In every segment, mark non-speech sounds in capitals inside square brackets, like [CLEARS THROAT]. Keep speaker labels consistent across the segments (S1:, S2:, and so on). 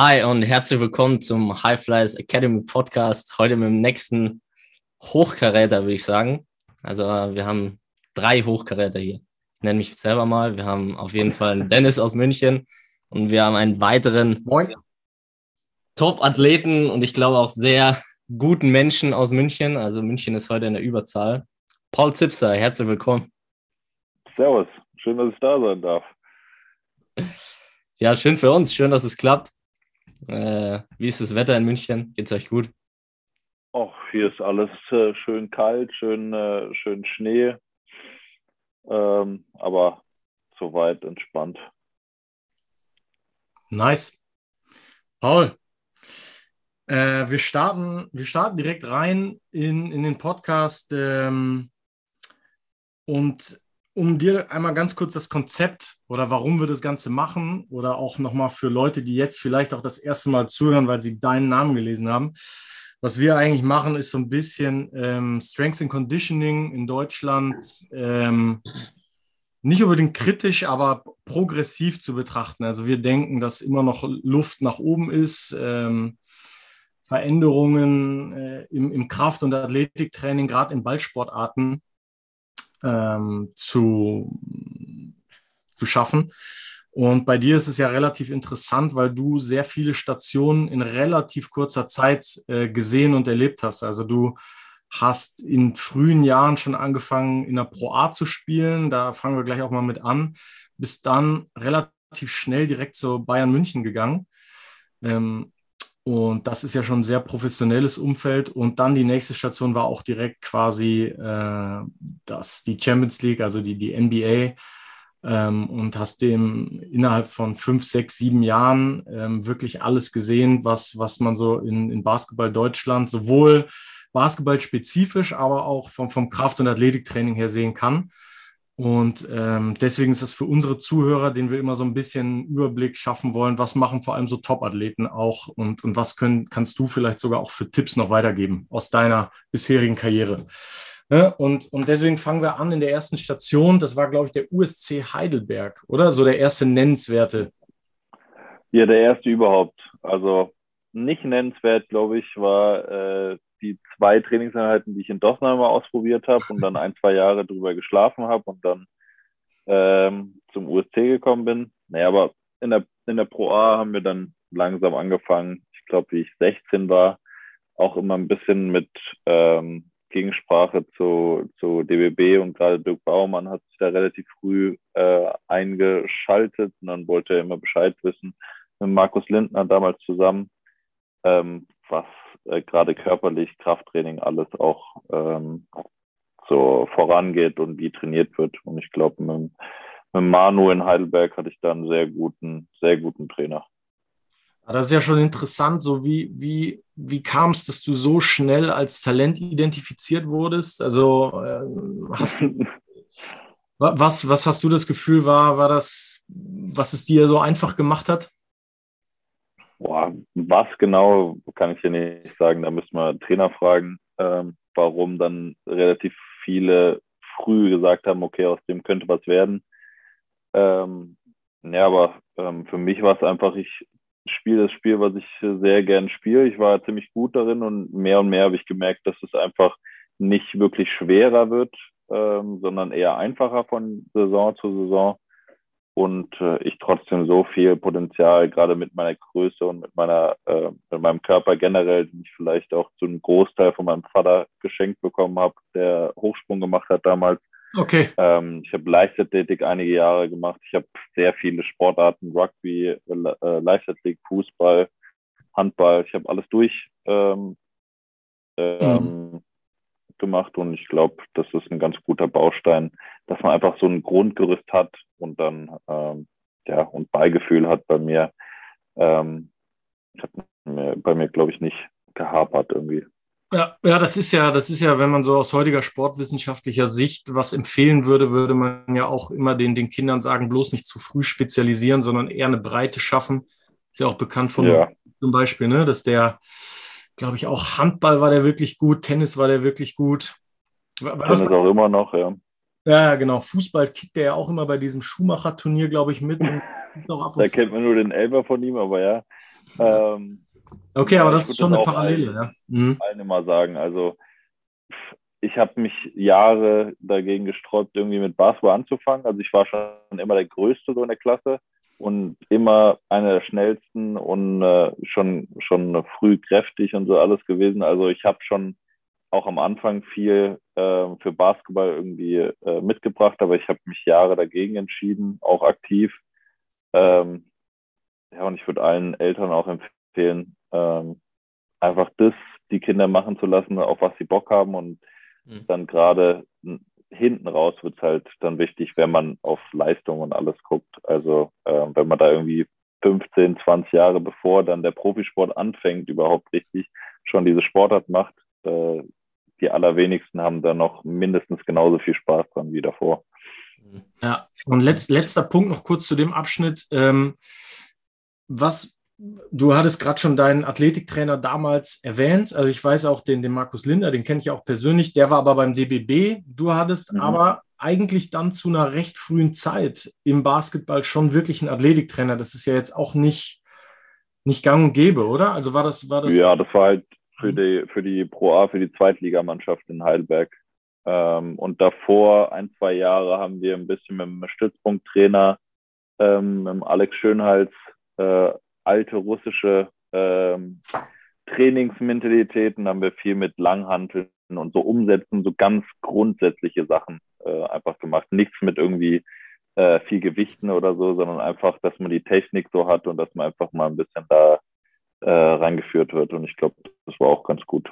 S1: Hi und herzlich willkommen zum High Flyers Academy Podcast. Heute mit dem nächsten Hochkaräter, würde ich sagen. Also wir haben drei Hochkaräter hier. Ich nenne mich selber mal. Wir haben auf jeden Fall einen Dennis aus München und wir haben einen weiteren Top-Athleten und ich glaube auch sehr guten Menschen aus München. Also München ist heute in der Überzahl. Paul Zipser, herzlich willkommen.
S2: Servus, schön, dass ich da sein darf.
S1: Ja, schön für uns, schön, dass es klappt. Äh, wie ist das Wetter in München? Geht's euch gut?
S2: Ach, hier ist alles äh, schön kalt, schön, äh, schön Schnee, ähm, aber soweit entspannt.
S3: Nice. Paul, äh, wir, starten, wir starten direkt rein in, in den Podcast ähm, und um dir einmal ganz kurz das Konzept oder warum wir das Ganze machen oder auch nochmal für Leute, die jetzt vielleicht auch das erste Mal zuhören, weil sie deinen Namen gelesen haben. Was wir eigentlich machen, ist so ein bisschen ähm, Strengths and Conditioning in Deutschland ähm, nicht unbedingt kritisch, aber progressiv zu betrachten. Also wir denken, dass immer noch Luft nach oben ist. Ähm, Veränderungen äh, im, im Kraft- und Athletiktraining, gerade in Ballsportarten, ähm, zu, zu schaffen. Und bei dir ist es ja relativ interessant, weil du sehr viele Stationen in relativ kurzer Zeit äh, gesehen und erlebt hast. Also du hast in frühen Jahren schon angefangen, in der Pro A zu spielen. Da fangen wir gleich auch mal mit an. Bist dann relativ schnell direkt zu Bayern München gegangen. Ähm, und das ist ja schon ein sehr professionelles Umfeld. Und dann die nächste Station war auch direkt quasi äh, das, die Champions League, also die, die NBA. Ähm, und hast dem innerhalb von fünf, sechs, sieben Jahren ähm, wirklich alles gesehen, was, was man so in, in Basketball Deutschland sowohl Basketball spezifisch, aber auch vom, vom Kraft- und Athletiktraining her sehen kann. Und ähm, deswegen ist das für unsere Zuhörer, denen wir immer so ein bisschen Überblick schaffen wollen, was machen vor allem so Top-Athleten auch und, und was können, kannst du vielleicht sogar auch für Tipps noch weitergeben aus deiner bisherigen Karriere. Ne? Und, und deswegen fangen wir an in der ersten Station. Das war, glaube ich, der USC Heidelberg, oder? So der erste nennenswerte.
S2: Ja, der erste überhaupt. Also nicht nennenswert, glaube ich, war äh, zwei Trainingseinheiten, die ich in Dosnheim mal ausprobiert habe und dann ein, zwei Jahre drüber geschlafen habe und dann ähm, zum USC gekommen bin. Naja, aber in der, in der Pro A haben wir dann langsam angefangen. Ich glaube, wie ich 16 war, auch immer ein bisschen mit ähm, Gegensprache zu, zu DBB und gerade Dirk Baumann hat sich da relativ früh äh, eingeschaltet und dann wollte er immer Bescheid wissen mit Markus Lindner damals zusammen, ähm, was äh, gerade körperlich, Krafttraining, alles auch ähm, so vorangeht und wie trainiert wird. Und ich glaube, mit, mit Manu in Heidelberg hatte ich da einen sehr guten, sehr guten Trainer.
S3: Das ist ja schon interessant, so wie, wie, wie kam es, dass du so schnell als Talent identifiziert wurdest? Also äh, hast du, [LAUGHS] was, was hast du das Gefühl, war, war das, was es dir so einfach gemacht hat?
S2: Boah, was genau, kann ich dir nicht sagen. Da müssen wir Trainer fragen, ähm, warum dann relativ viele früh gesagt haben, okay, aus dem könnte was werden. Ähm, ja, aber ähm, für mich war es einfach, ich spiele das Spiel, was ich sehr gern spiele. Ich war ziemlich gut darin und mehr und mehr habe ich gemerkt, dass es einfach nicht wirklich schwerer wird, ähm, sondern eher einfacher von Saison zu Saison und äh, ich trotzdem so viel Potenzial, gerade mit meiner Größe und mit meiner, äh, mit meinem Körper generell, den ich vielleicht auch zu einem Großteil von meinem Vater geschenkt bekommen habe, der Hochsprung gemacht hat damals.
S3: Okay.
S2: Ähm, ich habe Leichtathletik einige Jahre gemacht. Ich habe sehr viele Sportarten, Rugby, äh, Leichtathletik, Fußball, Handball. Ich habe alles durch. Ähm, ähm, mhm gemacht und ich glaube, das ist ein ganz guter Baustein, dass man einfach so ein Grundgerüst hat und dann ähm, ja und Beigefühl hat bei mir. Ähm, hat mir, bei mir glaube ich nicht gehapert irgendwie.
S3: Ja, ja, das ist ja, das ist ja, wenn man so aus heutiger sportwissenschaftlicher Sicht was empfehlen würde, würde man ja auch immer den, den Kindern sagen, bloß nicht zu früh spezialisieren, sondern eher eine Breite schaffen. Ist ja auch bekannt von ja. zum Beispiel, ne, dass der glaube ich, auch Handball war der wirklich gut, Tennis war der wirklich gut.
S2: War, war Tennis auch immer noch, ja.
S3: Ja, genau. Fußball kickt er ja auch immer bei diesem Schumacher-Turnier, glaube ich, mit.
S2: da kennt man nur den Elber von ihm, aber ja.
S3: Ähm, okay, aber das ist schon eine Parallele, ja.
S2: Mhm. Allen immer sagen, also ich habe mich Jahre dagegen gesträubt, irgendwie mit Basketball anzufangen. Also ich war schon immer der Größte so in der Klasse und immer einer der schnellsten und äh, schon schon früh kräftig und so alles gewesen. Also ich habe schon auch am Anfang viel äh, für Basketball irgendwie äh, mitgebracht, aber ich habe mich Jahre dagegen entschieden, auch aktiv. Ähm, ja, und ich würde allen Eltern auch empfehlen, ähm, einfach das die Kinder machen zu lassen, auf was sie Bock haben und mhm. dann gerade hinten raus wird es halt dann wichtig, wenn man auf Leistung und alles guckt. Also äh, wenn man da irgendwie 15, 20 Jahre bevor dann der Profisport anfängt, überhaupt richtig schon diese Sportart macht, äh, die allerwenigsten haben da noch mindestens genauso viel Spaß dran wie davor.
S3: Ja, und letz, letzter Punkt noch kurz zu dem Abschnitt. Ähm, was Du hattest gerade schon deinen Athletiktrainer damals erwähnt. Also ich weiß auch den, den Markus Linder, den kenne ich auch persönlich. Der war aber beim DBB. Du hattest mhm. aber eigentlich dann zu einer recht frühen Zeit im Basketball schon wirklich einen Athletiktrainer. Das ist ja jetzt auch nicht, nicht gang und gäbe, oder? Also war das, war das.
S2: Ja, das war halt für die, für die Pro A, für die Zweitligamannschaft in Heidelberg. Ähm, und davor, ein, zwei Jahre, haben wir ein bisschen mit dem Stützpunkttrainer, ähm, mit Alex Schönhals, äh, alte russische ähm, Trainingsmentalitäten, haben wir viel mit Langhanteln und so umsetzen, so ganz grundsätzliche Sachen äh, einfach gemacht. Nichts mit irgendwie äh, viel Gewichten oder so, sondern einfach, dass man die Technik so hat und dass man einfach mal ein bisschen da äh, reingeführt wird. Und ich glaube, das war auch ganz gut.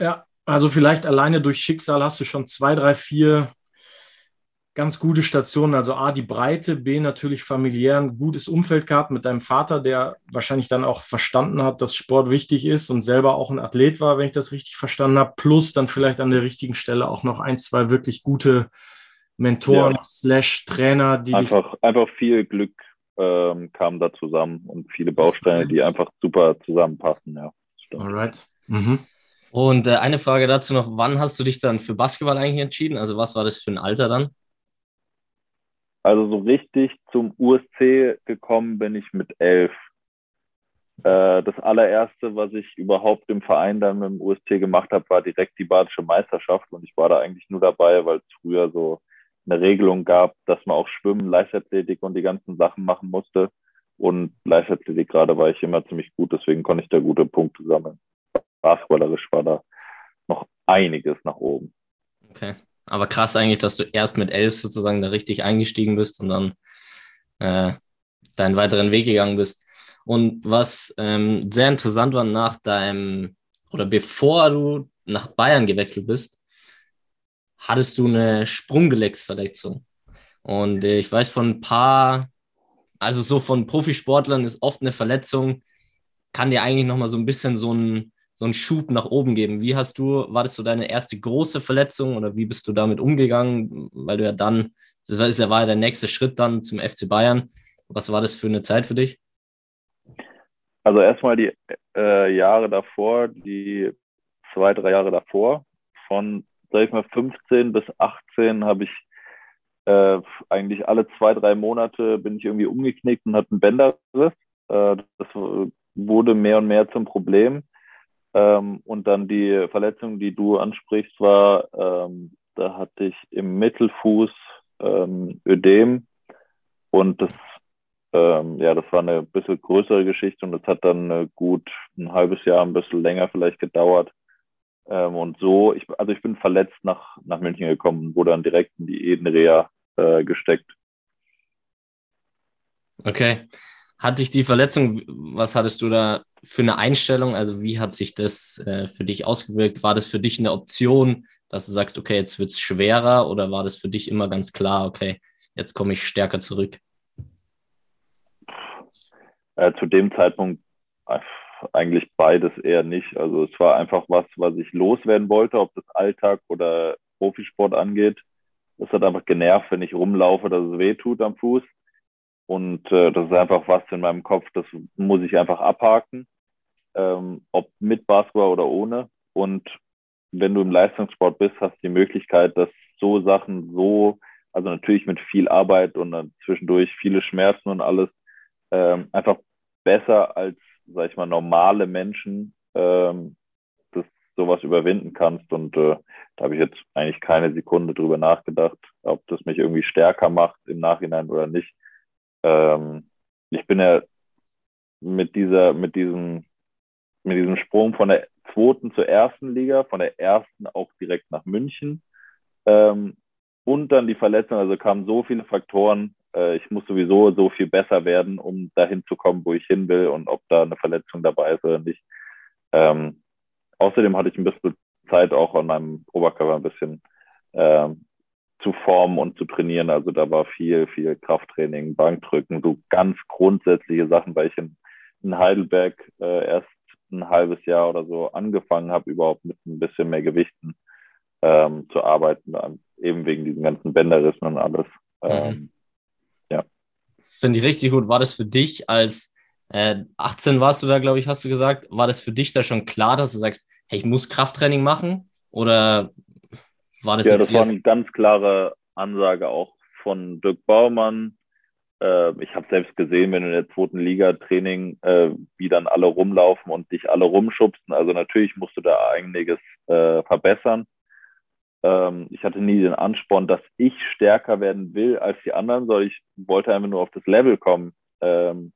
S3: Ja, also vielleicht alleine durch Schicksal hast du schon zwei, drei, vier ganz gute Stationen. Also A, die Breite, B, natürlich familiär ein gutes Umfeld gehabt mit deinem Vater, der wahrscheinlich dann auch verstanden hat, dass Sport wichtig ist und selber auch ein Athlet war, wenn ich das richtig verstanden habe. Plus dann vielleicht an der richtigen Stelle auch noch ein, zwei wirklich gute Mentoren ja. slash Trainer, die
S2: einfach, einfach viel Glück ähm, kam da zusammen und viele Bausteine, die einfach super zusammenpassen. Ja,
S3: Alright. Mhm.
S1: Und äh, eine Frage dazu noch, wann hast du dich dann für Basketball eigentlich entschieden? Also was war das für ein Alter dann?
S2: Also so richtig zum USC gekommen bin ich mit elf. Äh, das allererste, was ich überhaupt im Verein dann mit dem USC gemacht habe, war direkt die Badische Meisterschaft und ich war da eigentlich nur dabei, weil es früher so eine Regelung gab, dass man auch Schwimmen, Leichtathletik und die ganzen Sachen machen musste. Und Leichtathletik gerade war ich immer ziemlich gut, deswegen konnte ich da gute Punkte sammeln. Basketballerisch war da noch einiges nach oben.
S1: Okay. Aber krass eigentlich, dass du erst mit elf sozusagen da richtig eingestiegen bist und dann äh, deinen weiteren Weg gegangen bist. Und was ähm, sehr interessant war nach deinem oder bevor du nach Bayern gewechselt bist, hattest du eine Sprunggelenksverletzung. Und äh, ich weiß von ein paar, also so von Profisportlern ist oft eine Verletzung, kann dir eigentlich nochmal so ein bisschen so ein so einen Schub nach oben geben. Wie hast du, war das so deine erste große Verletzung oder wie bist du damit umgegangen? Weil du ja dann, das war, das war ja der nächste Schritt dann zum FC Bayern. Was war das für eine Zeit für dich?
S2: Also erstmal die äh, Jahre davor, die zwei, drei Jahre davor, von, sag ich mal, 15 bis 18 habe ich äh, eigentlich alle zwei, drei Monate bin ich irgendwie umgeknickt und hatte einen Bänderriss. Äh, das wurde mehr und mehr zum Problem. Ähm, und dann die Verletzung, die du ansprichst, war, ähm, da hatte ich im Mittelfuß ähm, Ödem und das, ähm, ja, das war eine bisschen größere Geschichte und das hat dann äh, gut ein halbes Jahr, ein bisschen länger vielleicht gedauert. Ähm, und so, ich, also ich bin verletzt nach, nach München gekommen, wurde dann direkt in die Edenrea äh, gesteckt.
S1: Okay. Hat dich die Verletzung, was hattest du da für eine Einstellung? Also wie hat sich das äh, für dich ausgewirkt? War das für dich eine Option, dass du sagst, okay, jetzt wird es schwerer oder war das für dich immer ganz klar, okay, jetzt komme ich stärker zurück?
S2: Äh, zu dem Zeitpunkt äh, eigentlich beides eher nicht. Also es war einfach was, was ich loswerden wollte, ob das Alltag oder Profisport angeht. Es hat einfach genervt, wenn ich rumlaufe, dass es weh tut am Fuß. Und äh, das ist einfach was in meinem Kopf, das muss ich einfach abhaken, ähm, ob mit Basketball oder ohne. Und wenn du im Leistungssport bist, hast du die Möglichkeit, dass so Sachen so, also natürlich mit viel Arbeit und dann zwischendurch viele Schmerzen und alles, ähm, einfach besser als, sag ich mal, normale Menschen ähm, das sowas überwinden kannst. Und äh, da habe ich jetzt eigentlich keine Sekunde drüber nachgedacht, ob das mich irgendwie stärker macht im Nachhinein oder nicht. Ähm, ich bin ja mit dieser, mit diesem, mit diesem Sprung von der zweiten zur ersten Liga, von der ersten auch direkt nach München. Ähm, und dann die Verletzung, also kamen so viele Faktoren. Äh, ich muss sowieso so viel besser werden, um dahin zu kommen, wo ich hin will und ob da eine Verletzung dabei ist oder nicht. Ähm, außerdem hatte ich ein bisschen Zeit auch an meinem Oberkörper ein bisschen ähm, zu formen und zu trainieren. Also da war viel, viel Krafttraining, Bankdrücken, so ganz grundsätzliche Sachen, weil ich in, in Heidelberg äh, erst ein halbes Jahr oder so angefangen habe, überhaupt mit ein bisschen mehr Gewichten ähm, zu arbeiten, eben wegen diesen ganzen Bänderrissen und alles. Mhm. Ähm.
S1: Finde ich richtig gut. War das für dich als äh, 18 warst du da, glaube ich, hast du gesagt. War das für dich da schon klar, dass du sagst, hey, ich muss Krafttraining machen? Oder war das
S2: Ja, das war eine ganz klare Ansage auch von Dirk Baumann. Äh, ich habe selbst gesehen, wenn du in der zweiten Liga Training, äh, wie dann alle rumlaufen und dich alle rumschubsen. Also natürlich musst du da einiges äh, verbessern. Ähm, ich hatte nie den Ansporn, dass ich stärker werden will als die anderen, sondern ich wollte einfach nur auf das Level kommen. Ähm,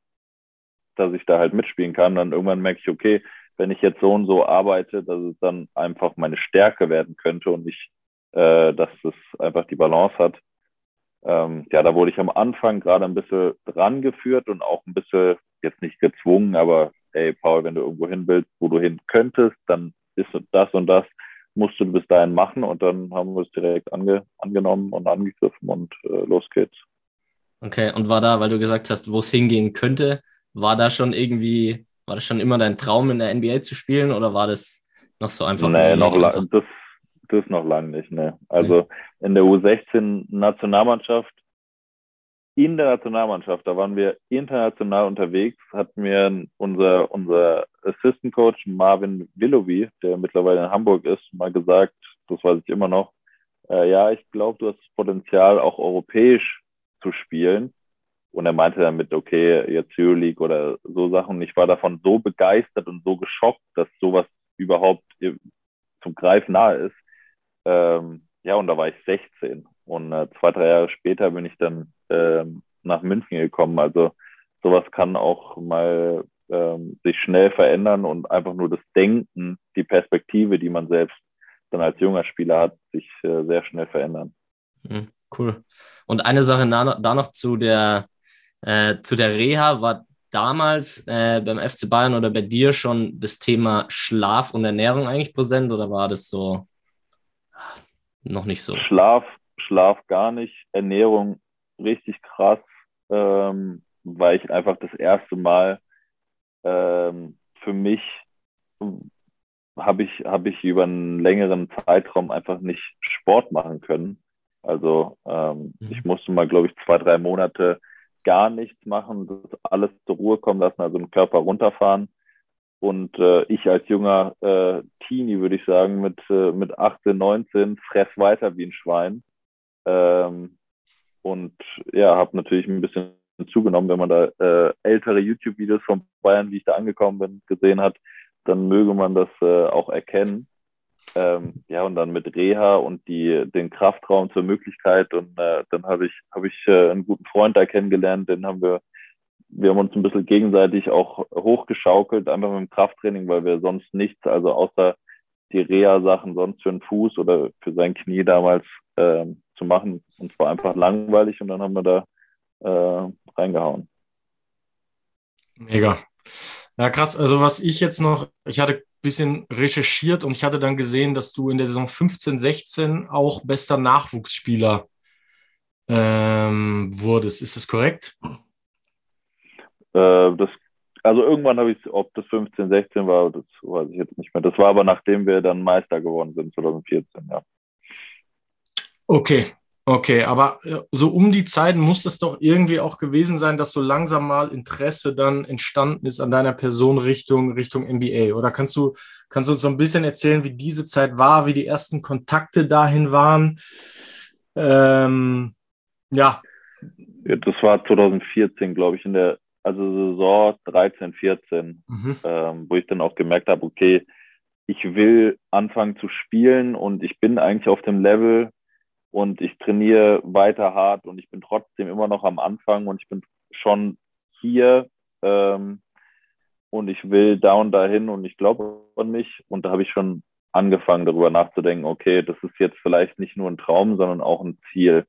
S2: dass ich da halt mitspielen kann. Dann irgendwann merke ich, okay, wenn ich jetzt so und so arbeite, dass es dann einfach meine Stärke werden könnte und nicht, äh, dass es einfach die Balance hat. Ähm, ja, da wurde ich am Anfang gerade ein bisschen dran geführt und auch ein bisschen jetzt nicht gezwungen, aber ey, Paul, wenn du irgendwo hin willst, wo du hin könntest, dann ist das und das, musst du bis dahin machen und dann haben wir es direkt ange angenommen und angegriffen und äh, los geht's.
S1: Okay, und war da, weil du gesagt hast, wo es hingehen könnte, war da schon irgendwie, war das schon immer dein Traum, in der NBA zu spielen oder war das noch so einfach?
S2: Nee, noch lang, das, das noch lange nicht, ne. Also nee. in der U16-Nationalmannschaft, in der Nationalmannschaft, da waren wir international unterwegs, hat mir unser, unser Assistant Coach Marvin Willowy, der mittlerweile in Hamburg ist, mal gesagt, das weiß ich immer noch, äh, ja, ich glaube, du hast das Potenzial, auch europäisch zu spielen. Und er meinte damit, okay, jetzt Euroleague oder so Sachen. Und ich war davon so begeistert und so geschockt, dass sowas überhaupt zum Greifen nahe ist. Ähm, ja, und da war ich 16. Und äh, zwei, drei Jahre später bin ich dann ähm, nach München gekommen. Also sowas kann auch mal ähm, sich schnell verändern und einfach nur das Denken, die Perspektive, die man selbst dann als junger Spieler hat, sich äh, sehr schnell verändern.
S1: Hm, cool. Und eine Sache da noch zu der äh, zu der Reha war damals äh, beim FC Bayern oder bei dir schon das Thema Schlaf und Ernährung eigentlich präsent oder war das so noch nicht so?
S2: Schlaf, Schlaf gar nicht, Ernährung richtig krass, ähm, weil ich einfach das erste Mal ähm, für mich habe ich, habe ich über einen längeren Zeitraum einfach nicht Sport machen können. Also ähm, mhm. ich musste mal, glaube ich, zwei, drei Monate gar nichts machen, das alles zur Ruhe kommen lassen, also den Körper runterfahren. Und äh, ich als junger äh, Teenie, würde ich sagen, mit, äh, mit 18, 19, fress weiter wie ein Schwein. Ähm, und ja, habe natürlich ein bisschen zugenommen, wenn man da äh, ältere YouTube-Videos von Bayern, wie ich da angekommen bin, gesehen hat, dann möge man das äh, auch erkennen. Ähm, ja, und dann mit Reha und die, den Kraftraum zur Möglichkeit. Und äh, dann habe ich, hab ich äh, einen guten Freund da kennengelernt, den haben wir, wir haben uns ein bisschen gegenseitig auch hochgeschaukelt, einfach mit dem Krafttraining, weil wir sonst nichts, also außer die Reha-Sachen sonst für den Fuß oder für sein Knie damals äh, zu machen. Und zwar einfach langweilig und dann haben wir da äh, reingehauen.
S3: Mega. Ja, krass. Also was ich jetzt noch, ich hatte bisschen recherchiert und ich hatte dann gesehen, dass du in der Saison 15, 16 auch bester Nachwuchsspieler ähm, wurdest. Ist das korrekt?
S2: Äh, das, also irgendwann habe ich, ob das 15, 16 war, das weiß ich jetzt nicht mehr. Das war aber nachdem wir dann Meister geworden sind, 2014, ja.
S3: Okay, Okay, aber äh, so um die Zeit muss es doch irgendwie auch gewesen sein, dass so langsam mal Interesse dann entstanden ist an deiner Person Richtung, Richtung NBA. Oder kannst du, kannst du uns so ein bisschen erzählen, wie diese Zeit war, wie die ersten Kontakte dahin waren? Ähm, ja.
S2: ja. Das war 2014, glaube ich, in der also Saison 13, 14, mhm. ähm, wo ich dann auch gemerkt habe, okay, ich will anfangen zu spielen und ich bin eigentlich auf dem Level und ich trainiere weiter hart und ich bin trotzdem immer noch am Anfang und ich bin schon hier ähm, und ich will da und dahin und ich glaube an mich und da habe ich schon angefangen darüber nachzudenken, okay, das ist jetzt vielleicht nicht nur ein Traum, sondern auch ein Ziel,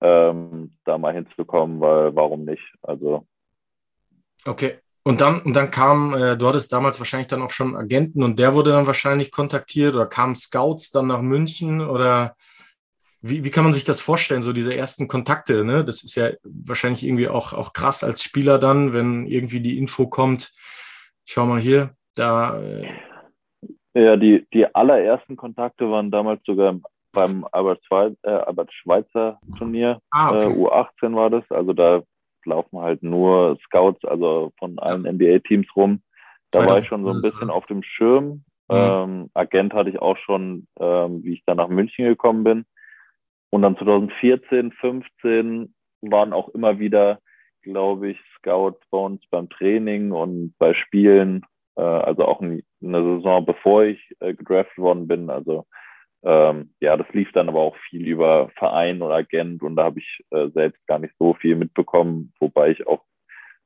S2: ähm, da mal hinzukommen, weil warum nicht? Also.
S3: Okay. Und dann, und dann kam, äh, du hattest damals wahrscheinlich dann auch schon Agenten und der wurde dann wahrscheinlich kontaktiert oder kamen Scouts dann nach München oder wie, wie kann man sich das vorstellen, so diese ersten Kontakte? Ne? Das ist ja wahrscheinlich irgendwie auch, auch krass als Spieler dann, wenn irgendwie die Info kommt, schau mal hier, da. Äh
S2: ja, die, die allerersten Kontakte waren damals sogar beim Albert, äh, Albert Schweitzer Turnier. Ah, okay. äh, U18 war das. Also da laufen halt nur Scouts, also von allen. NBA-Teams rum. Da war ich schon so ein bisschen auf dem Schirm. Mhm. Ähm, Agent hatte ich auch schon, ähm, wie ich dann nach München gekommen bin. Und dann 2014, 15 waren auch immer wieder, glaube ich, Scouts bei uns beim Training und bei Spielen. Äh, also auch in, der Saison, bevor ich äh, gedraftet worden bin. Also ähm, ja, das lief dann aber auch viel über Verein oder Agent und da habe ich äh, selbst gar nicht so viel mitbekommen, wobei ich auch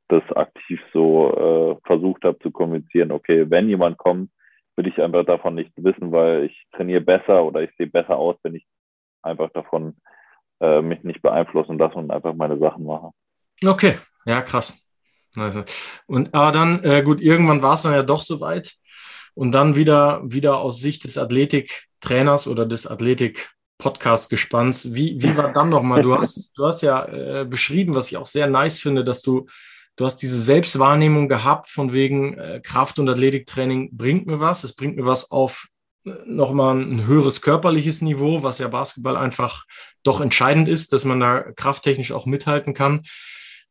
S2: das aktiv so äh, versucht habe zu kommunizieren. Okay, wenn jemand kommt, will ich einfach davon nicht wissen, weil ich trainiere besser oder ich sehe besser aus, wenn ich einfach davon äh, mich nicht beeinflussen lasse und einfach meine Sachen mache.
S3: Okay, ja, krass. Also, und aber dann, äh, gut, irgendwann war es dann ja doch soweit. Und dann wieder, wieder aus Sicht des Athletiktrainers oder des Athletik-Podcast-Gespanns, wie, wie war dann nochmal? Du [LAUGHS] hast, du hast ja äh, beschrieben, was ich auch sehr nice finde, dass du, du hast diese Selbstwahrnehmung gehabt, von wegen äh, Kraft- und Athletiktraining bringt mir was, es bringt mir was auf nochmal ein höheres körperliches Niveau, was ja Basketball einfach doch entscheidend ist, dass man da krafttechnisch auch mithalten kann.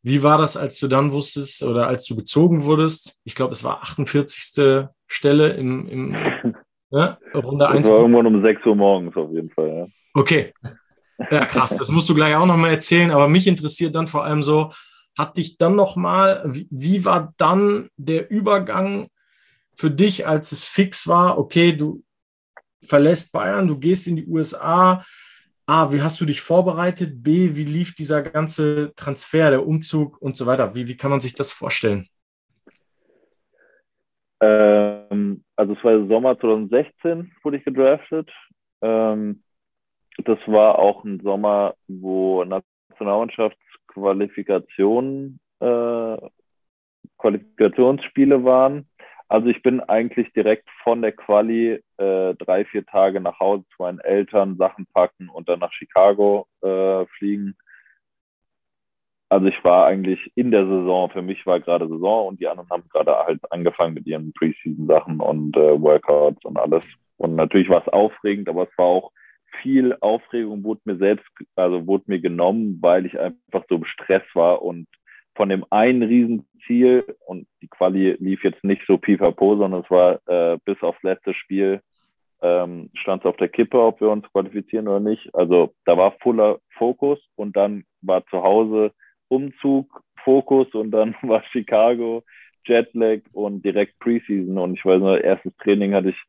S3: Wie war das, als du dann wusstest oder als du gezogen wurdest? Ich glaube, es war 48. Stelle im, im
S2: ja, [LAUGHS] Runde 1. Das war irgendwann um 6 Uhr morgens auf jeden Fall, ja.
S3: Okay. Ja, krass. Das musst du gleich auch nochmal erzählen. Aber mich interessiert dann vor allem so, hat dich dann nochmal, wie, wie war dann der Übergang für dich, als es fix war, okay, du verlässt Bayern, du gehst in die USA, A, wie hast du dich vorbereitet? B, wie lief dieser ganze Transfer, der Umzug und so weiter? Wie, wie kann man sich das vorstellen?
S2: Ähm, also es war Sommer 2016, wurde ich gedraftet. Ähm, das war auch ein Sommer, wo Nationalmannschaftsqualifikationen, äh, Qualifikationsspiele waren. Also ich bin eigentlich direkt von der Quali äh, drei, vier Tage nach Hause zu meinen Eltern, Sachen packen und dann nach Chicago äh, fliegen. Also ich war eigentlich in der Saison, für mich war gerade Saison und die anderen haben gerade halt angefangen mit ihren Preseason-Sachen und äh, Workouts und alles. Und natürlich war es aufregend, aber es war auch viel Aufregung, wurde mir selbst, also wurde mir genommen, weil ich einfach so gestresst war und von dem einen Riesenziel und die Quali lief jetzt nicht so pipapo, sondern es war äh, bis aufs letzte Spiel ähm, stand es auf der Kippe, ob wir uns qualifizieren oder nicht. Also da war voller Fokus und dann war zu Hause Umzug, Fokus und dann [LAUGHS] war Chicago, Jetlag und direkt Preseason und ich weiß noch, erstes Training hatte ich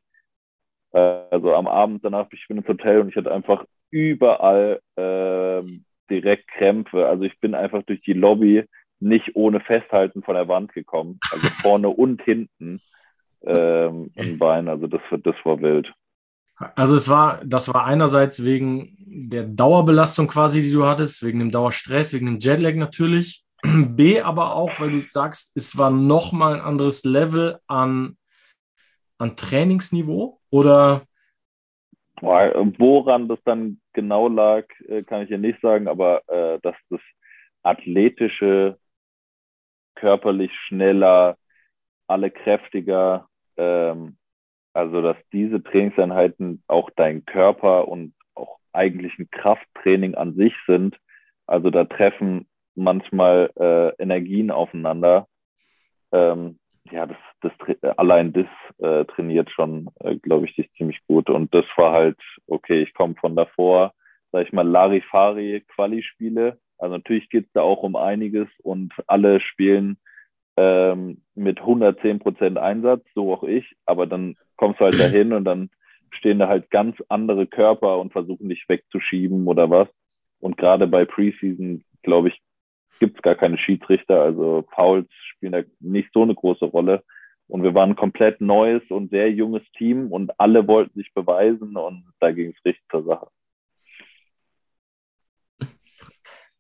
S2: äh, also am Abend danach ich bin ins Hotel und ich hatte einfach überall äh, direkt Krämpfe. Also ich bin einfach durch die Lobby nicht ohne Festhalten von der Wand gekommen. Also vorne [LAUGHS] und hinten ähm, im Bein. Also das, das war wild.
S3: Also es war, das war einerseits wegen der Dauerbelastung quasi, die du hattest, wegen dem Dauerstress, wegen dem Jetlag natürlich. [CLEARS THROAT] B, aber auch, weil du sagst, es war nochmal ein anderes Level an, an Trainingsniveau oder?
S2: Woran das dann genau lag, äh, kann ich ja nicht sagen, aber äh, dass das athletische körperlich schneller, alle kräftiger. Ähm, also, dass diese Trainingseinheiten auch dein Körper und auch eigentlich ein Krafttraining an sich sind. Also da treffen manchmal äh, Energien aufeinander. Ähm, ja, das, das allein das äh, trainiert schon, äh, glaube ich, dich ziemlich gut. Und das war halt, okay, ich komme von davor, sag ich mal, Larifari Quali-Spiele Also natürlich geht es da auch um einiges und alle spielen ähm, mit 110 Prozent Einsatz, so auch ich, aber dann kommst du halt dahin und dann stehen da halt ganz andere Körper und versuchen dich wegzuschieben oder was. Und gerade bei Preseason, glaube ich, gibt es gar keine Schiedsrichter, also Fouls spielen da nicht so eine große Rolle. Und wir waren ein komplett neues und sehr junges Team und alle wollten sich beweisen und da ging es richtig zur Sache.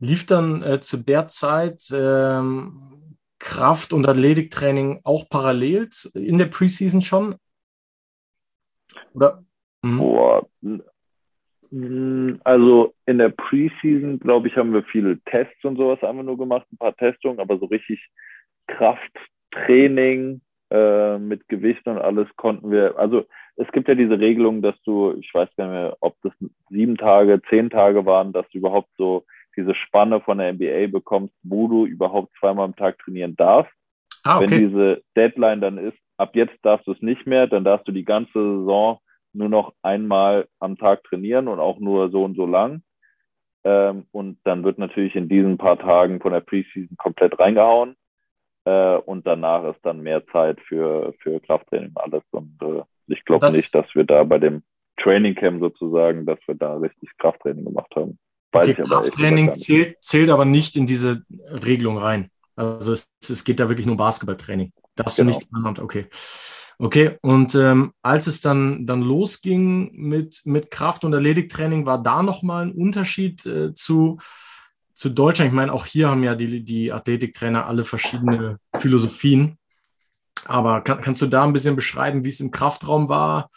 S3: Lief dann äh, zu der Zeit ähm, Kraft- und Athletiktraining auch parallel in der Preseason schon?
S2: Oder? Mhm. Boah. Also in der Preseason, glaube ich, haben wir viele Tests und sowas einfach nur gemacht, ein paar Testungen, aber so richtig Krafttraining äh, mit Gewicht und alles konnten wir. Also es gibt ja diese Regelung, dass du, ich weiß gar nicht mehr, ob das sieben Tage, zehn Tage waren, dass du überhaupt so diese Spanne von der NBA bekommst, wo du überhaupt zweimal am Tag trainieren darfst. Ah, okay. Wenn diese Deadline dann ist, ab jetzt darfst du es nicht mehr, dann darfst du die ganze Saison nur noch einmal am Tag trainieren und auch nur so und so lang. Ähm, und dann wird natürlich in diesen paar Tagen von der Preseason komplett reingehauen. Äh, und danach ist dann mehr Zeit für, für Krafttraining und alles. Und äh, ich glaube nicht, dass wir da bei dem Training Camp sozusagen, dass wir da richtig Krafttraining gemacht haben.
S3: Weiß okay, Krafttraining zählt, zählt aber nicht in diese Regelung rein. Also es, es geht da wirklich nur Basketballtraining. Darfst genau. du nicht machen. Okay. Okay, und ähm, als es dann, dann losging mit, mit Kraft- und Erledigtraining, war da nochmal ein Unterschied äh, zu, zu Deutschland? Ich meine, auch hier haben ja die, die Athletiktrainer alle verschiedene Philosophien. Aber kann, kannst du da ein bisschen beschreiben, wie es im Kraftraum war?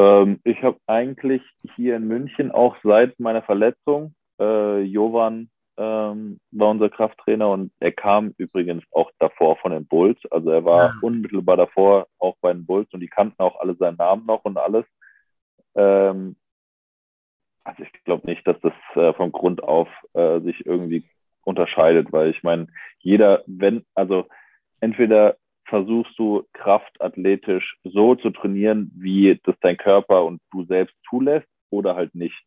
S2: Ähm, ich habe eigentlich hier in München auch seit meiner Verletzung, äh, Jovan ähm, war unser Krafttrainer und er kam übrigens auch davor von den Bulls. Also er war ja. unmittelbar davor auch bei den Bulls und die kannten auch alle seinen Namen noch und alles. Ähm, also ich glaube nicht, dass das äh, von Grund auf äh, sich irgendwie unterscheidet, weil ich meine, jeder, wenn, also entweder versuchst du Kraft athletisch so zu trainieren, wie das dein Körper und du selbst zulässt oder halt nicht.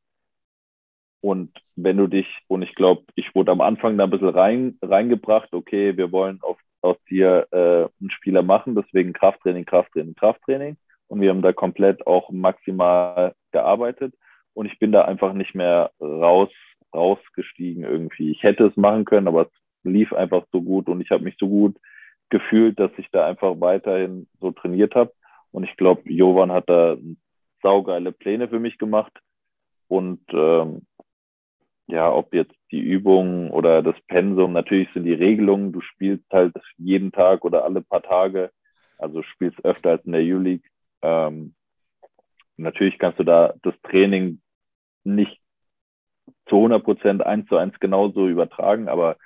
S2: Und wenn du dich, und ich glaube, ich wurde am Anfang da ein bisschen rein, reingebracht, okay, wir wollen auf, aus dir äh, einen Spieler machen, deswegen Krafttraining, Krafttraining, Krafttraining. Und wir haben da komplett auch maximal gearbeitet und ich bin da einfach nicht mehr raus, rausgestiegen irgendwie. Ich hätte es machen können, aber es lief einfach so gut und ich habe mich so gut gefühlt, dass ich da einfach weiterhin so trainiert habe. Und ich glaube, Jovan hat da saugeile Pläne für mich gemacht. Und ähm, ja, ob jetzt die Übungen oder das Pensum, natürlich sind die Regelungen, du spielst halt jeden Tag oder alle paar Tage, also spielst öfter als in der U-League. Ähm, natürlich kannst du da das Training nicht zu 100 Prozent eins zu eins genauso übertragen, aber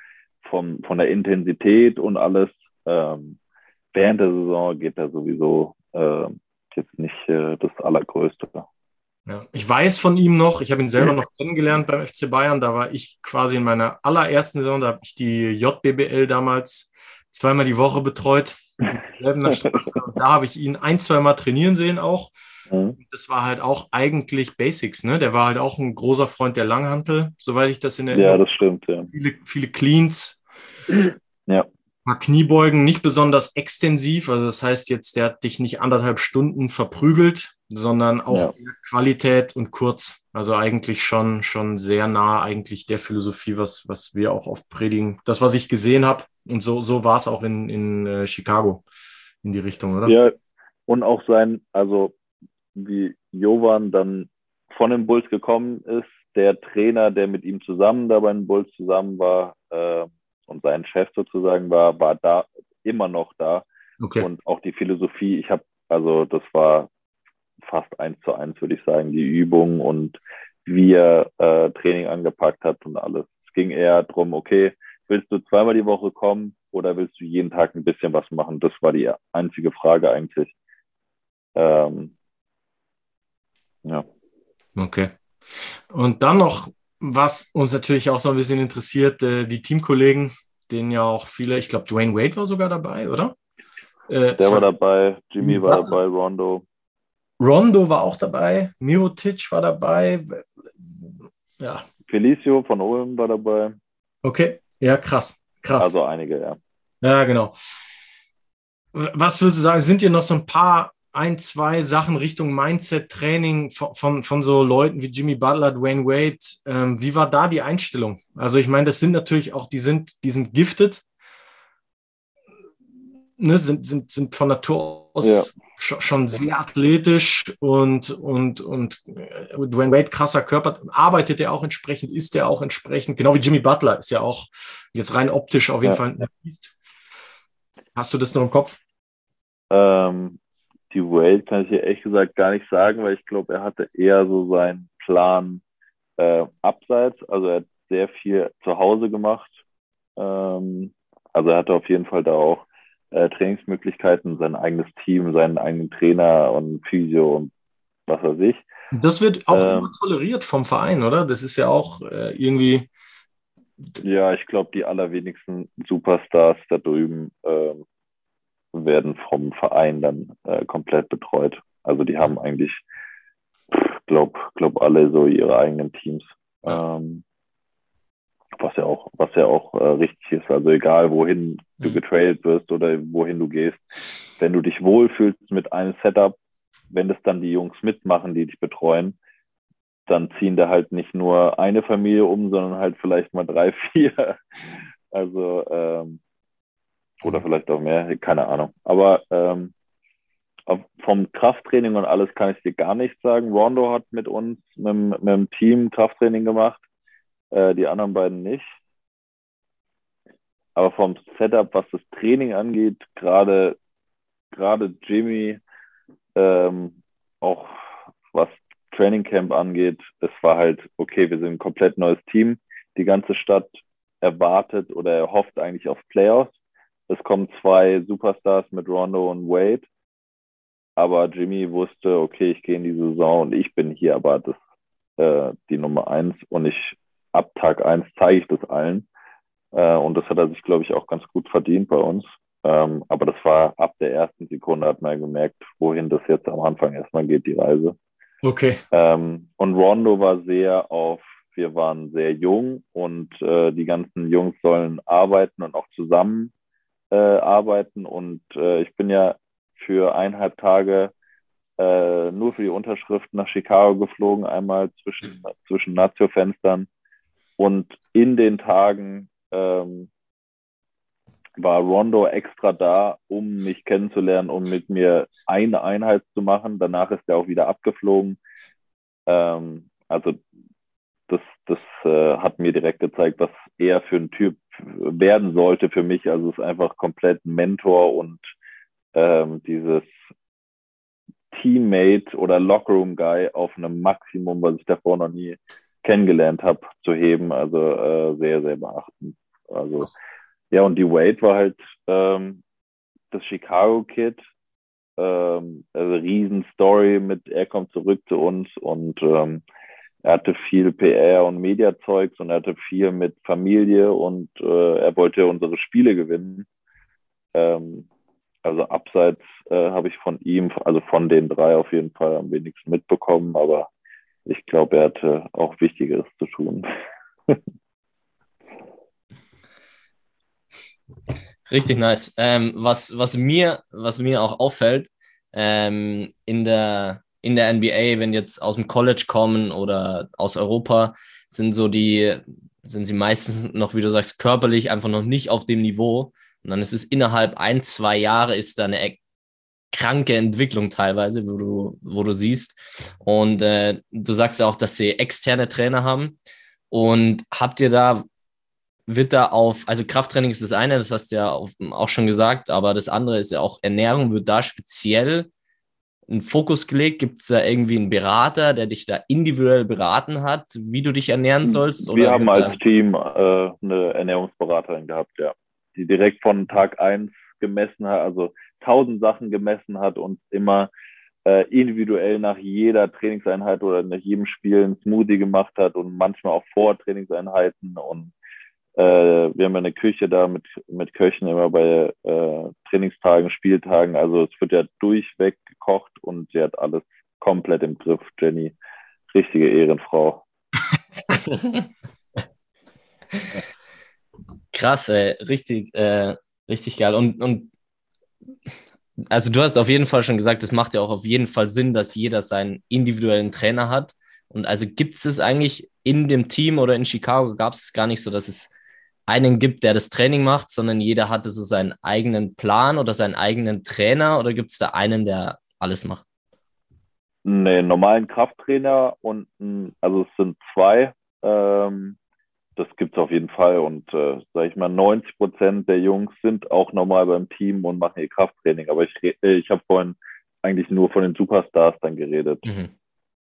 S2: vom, von der Intensität und alles ähm, während der Saison geht da sowieso äh, jetzt nicht äh, das Allergrößte.
S3: Ja, ich weiß von ihm noch, ich habe ihn selber noch kennengelernt beim FC Bayern, da war ich quasi in meiner allerersten Saison, da habe ich die JBBL damals zweimal die Woche betreut. [LAUGHS] da habe ich ihn ein, zweimal trainieren sehen auch. Mhm. Das war halt auch eigentlich Basics, ne? Der war halt auch ein großer Freund der Langhantel, soweit ich das in der
S2: Ja, das stimmt, ja.
S3: Viele, viele Cleans.
S2: Ja.
S3: Kniebeugen nicht besonders extensiv, also das heißt jetzt, der hat dich nicht anderthalb Stunden verprügelt, sondern auch ja. Qualität und kurz. Also eigentlich schon, schon sehr nah eigentlich der Philosophie, was, was wir auch oft predigen. Das, was ich gesehen habe, und so, so war es auch in, in äh, Chicago in die Richtung, oder?
S2: Ja, und auch sein, also wie Jovan dann von den Bulls gekommen ist, der Trainer, der mit ihm zusammen da bei den Bulls zusammen war äh, und sein Chef sozusagen war, war da immer noch da. Okay. Und auch die Philosophie, ich habe, also das war fast eins zu eins, würde ich sagen, die Übung und wie er äh, Training angepackt hat und alles. Es ging eher darum, okay, willst du zweimal die Woche kommen oder willst du jeden Tag ein bisschen was machen? Das war die einzige Frage eigentlich. Ähm, ja.
S3: Okay. Und dann noch, was uns natürlich auch so ein bisschen interessiert, äh, die Teamkollegen, denen ja auch viele, ich glaube, Dwayne Wade war sogar dabei, oder?
S2: Äh, Der war dabei, Jimmy war dabei, Rondo.
S3: Rondo war auch dabei, Mirotic war dabei. Ja,
S2: Felicio von Ulm war dabei.
S3: Okay, ja, krass. Krass.
S2: Also einige, ja.
S3: Ja, genau. Was würdest du sagen, sind dir noch so ein paar, ein, zwei Sachen Richtung Mindset-Training von, von, von, so Leuten wie Jimmy Butler, Dwayne Wade? Ähm, wie war da die Einstellung? Also ich meine, das sind natürlich auch, die sind, die sind gifted, ne, sind, sind, sind von Natur aus ja. schon sehr athletisch und, und, und äh, Dwayne Wade, krasser Körper, arbeitet er auch entsprechend, ist er auch entsprechend, genau wie Jimmy Butler, ist ja auch jetzt rein optisch auf jeden ja. Fall. Hast du das noch im Kopf?
S2: Ähm, die Wade kann ich dir ehrlich gesagt gar nicht sagen, weil ich glaube, er hatte eher so seinen Plan äh, abseits. Also er hat sehr viel zu Hause gemacht. Ähm, also er hatte auf jeden Fall da auch äh, Trainingsmöglichkeiten, sein eigenes Team, seinen eigenen Trainer und Physio und was weiß ich.
S3: Das wird auch ähm, immer toleriert vom Verein, oder? Das ist ja auch äh, irgendwie.
S2: Ja, ich glaube, die allerwenigsten Superstars da drüben äh, werden vom Verein dann äh, komplett betreut. Also die haben eigentlich, glaube glaub alle so ihre eigenen Teams. Ähm, was ja auch, was ja auch äh, richtig ist. Also egal, wohin du mhm. getradet wirst oder wohin du gehst, wenn du dich wohlfühlst mit einem Setup, wenn das dann die Jungs mitmachen, die dich betreuen, dann ziehen da halt nicht nur eine Familie um, sondern halt vielleicht mal drei, [LAUGHS] vier. Also ähm, oder vielleicht auch mehr, keine Ahnung. Aber ähm, vom Krafttraining und alles kann ich dir gar nichts sagen. Rondo hat mit uns, mit, mit dem Team Krafttraining gemacht äh, die anderen beiden nicht. Aber vom Setup, was das Training angeht, gerade gerade Jimmy, ähm, auch was Training Camp angeht, es war halt, okay, wir sind ein komplett neues Team. Die ganze Stadt erwartet oder erhofft eigentlich auf Playoffs. Es kommen zwei Superstars mit Rondo und Wade. Aber Jimmy wusste, okay, ich gehe in die Saison und ich bin hier aber das, äh, die Nummer eins und ich ab Tag eins zeige ich das allen. Äh, und das hat er sich, glaube ich, auch ganz gut verdient bei uns. Ähm, aber das war ab der ersten Sekunde hat man gemerkt, wohin das jetzt am Anfang erstmal geht, die Reise.
S3: Okay.
S2: Ähm, und Rondo war sehr auf, wir waren sehr jung und äh, die ganzen Jungs sollen arbeiten und auch zusammen äh, arbeiten. Und äh, ich bin ja für eineinhalb Tage äh, nur für die Unterschrift nach Chicago geflogen, einmal zwischen, zwischen Nazio-Fenstern und in den Tagen ähm, war Rondo extra da, um mich kennenzulernen, um mit mir eine Einheit zu machen. Danach ist er auch wieder abgeflogen. Ähm, also das, das äh, hat mir direkt gezeigt, was er für ein Typ werden sollte für mich. Also es ist einfach komplett Mentor und ähm, dieses Teammate oder Lockroom Guy auf einem Maximum, was ich davor noch nie kennengelernt habe, zu heben. Also äh, sehr, sehr beachtend. Also ja, und die Wade war halt ähm, das Chicago Kid. Ähm, also Riesenstory mit, er kommt zurück zu uns und ähm, er hatte viel PR und Mediazeugs und er hatte viel mit Familie und äh, er wollte unsere Spiele gewinnen. Ähm, also abseits äh, habe ich von ihm, also von den drei auf jeden Fall am wenigsten mitbekommen, aber ich glaube, er hatte auch Wichtigeres zu tun. [LAUGHS]
S1: Richtig nice. Ähm, was, was, mir, was mir auch auffällt, ähm, in, der, in der NBA, wenn jetzt aus dem College kommen oder aus Europa, sind so die, sind sie meistens [LAUGHS] noch, wie du sagst, körperlich einfach noch nicht auf dem Niveau. Und dann ist es innerhalb ein, zwei Jahre ist da eine kranke Entwicklung teilweise, wo du, wo du siehst. Und äh, du sagst ja auch, dass sie externe Trainer haben. Und habt ihr da, wird da auf, also Krafttraining ist das eine, das hast du ja auch schon gesagt, aber das andere ist ja auch Ernährung, wird da speziell ein Fokus gelegt? Gibt es da irgendwie einen Berater, der dich da individuell beraten hat, wie du dich ernähren sollst?
S2: Wir haben als Team äh, eine Ernährungsberaterin gehabt, ja, die direkt von Tag eins gemessen hat, also tausend Sachen gemessen hat und immer äh, individuell nach jeder Trainingseinheit oder nach jedem Spiel ein Smoothie gemacht hat und manchmal auch vor Trainingseinheiten und wir haben eine Küche da mit, mit Köchen immer bei äh, Trainingstagen, Spieltagen. Also es wird ja durchweg gekocht und sie hat alles komplett im Griff. Jenny, richtige Ehrenfrau. [LAUGHS]
S1: Krass, ey. richtig, äh, richtig geil. Und, und also du hast auf jeden Fall schon gesagt, es macht ja auch auf jeden Fall Sinn, dass jeder seinen individuellen Trainer hat. Und also gibt es es eigentlich in dem Team oder in Chicago gab es gar nicht so, dass es einen gibt, der das Training macht, sondern jeder hatte so seinen eigenen Plan oder seinen eigenen Trainer oder gibt es da einen, der alles macht?
S2: Nee, normalen Krafttrainer und also es sind zwei. Ähm, das gibt es auf jeden Fall. Und äh, sage ich mal, 90 Prozent der Jungs sind auch normal beim Team und machen ihr Krafttraining. Aber ich, äh, ich habe vorhin eigentlich nur von den Superstars dann geredet. Mhm.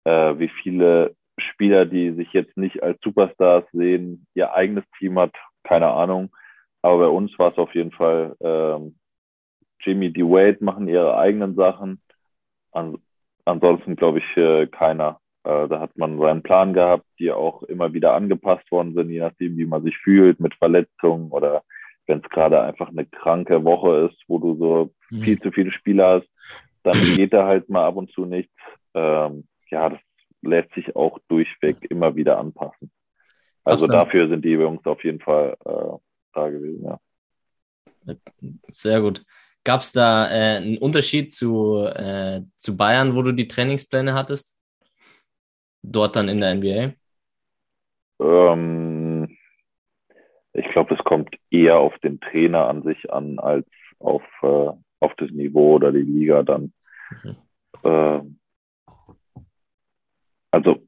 S2: Äh, wie viele Spieler, die sich jetzt nicht als Superstars sehen, ihr eigenes Team hat, keine Ahnung. Aber bei uns war es auf jeden Fall, ähm, Jimmy D. Wade machen ihre eigenen Sachen. An, ansonsten glaube ich äh, keiner. Äh, da hat man seinen Plan gehabt, die auch immer wieder angepasst worden sind, je nachdem, wie man sich fühlt mit Verletzungen oder wenn es gerade einfach eine kranke Woche ist, wo du so mhm. viel zu viele Spiele hast, dann [CLEARS THROAT] geht da halt mal ab und zu nichts. Ähm, ja, das lässt sich auch durchweg immer wieder anpassen. Also Absolut. dafür sind die Jungs auf jeden Fall äh, da gewesen, ja.
S1: Sehr gut. Gab es da äh, einen Unterschied zu, äh, zu Bayern, wo du die Trainingspläne hattest? Dort dann in der NBA?
S2: Ähm, ich glaube, es kommt eher auf den Trainer an sich an, als auf, äh, auf das Niveau oder die Liga dann. Mhm. Ähm, also,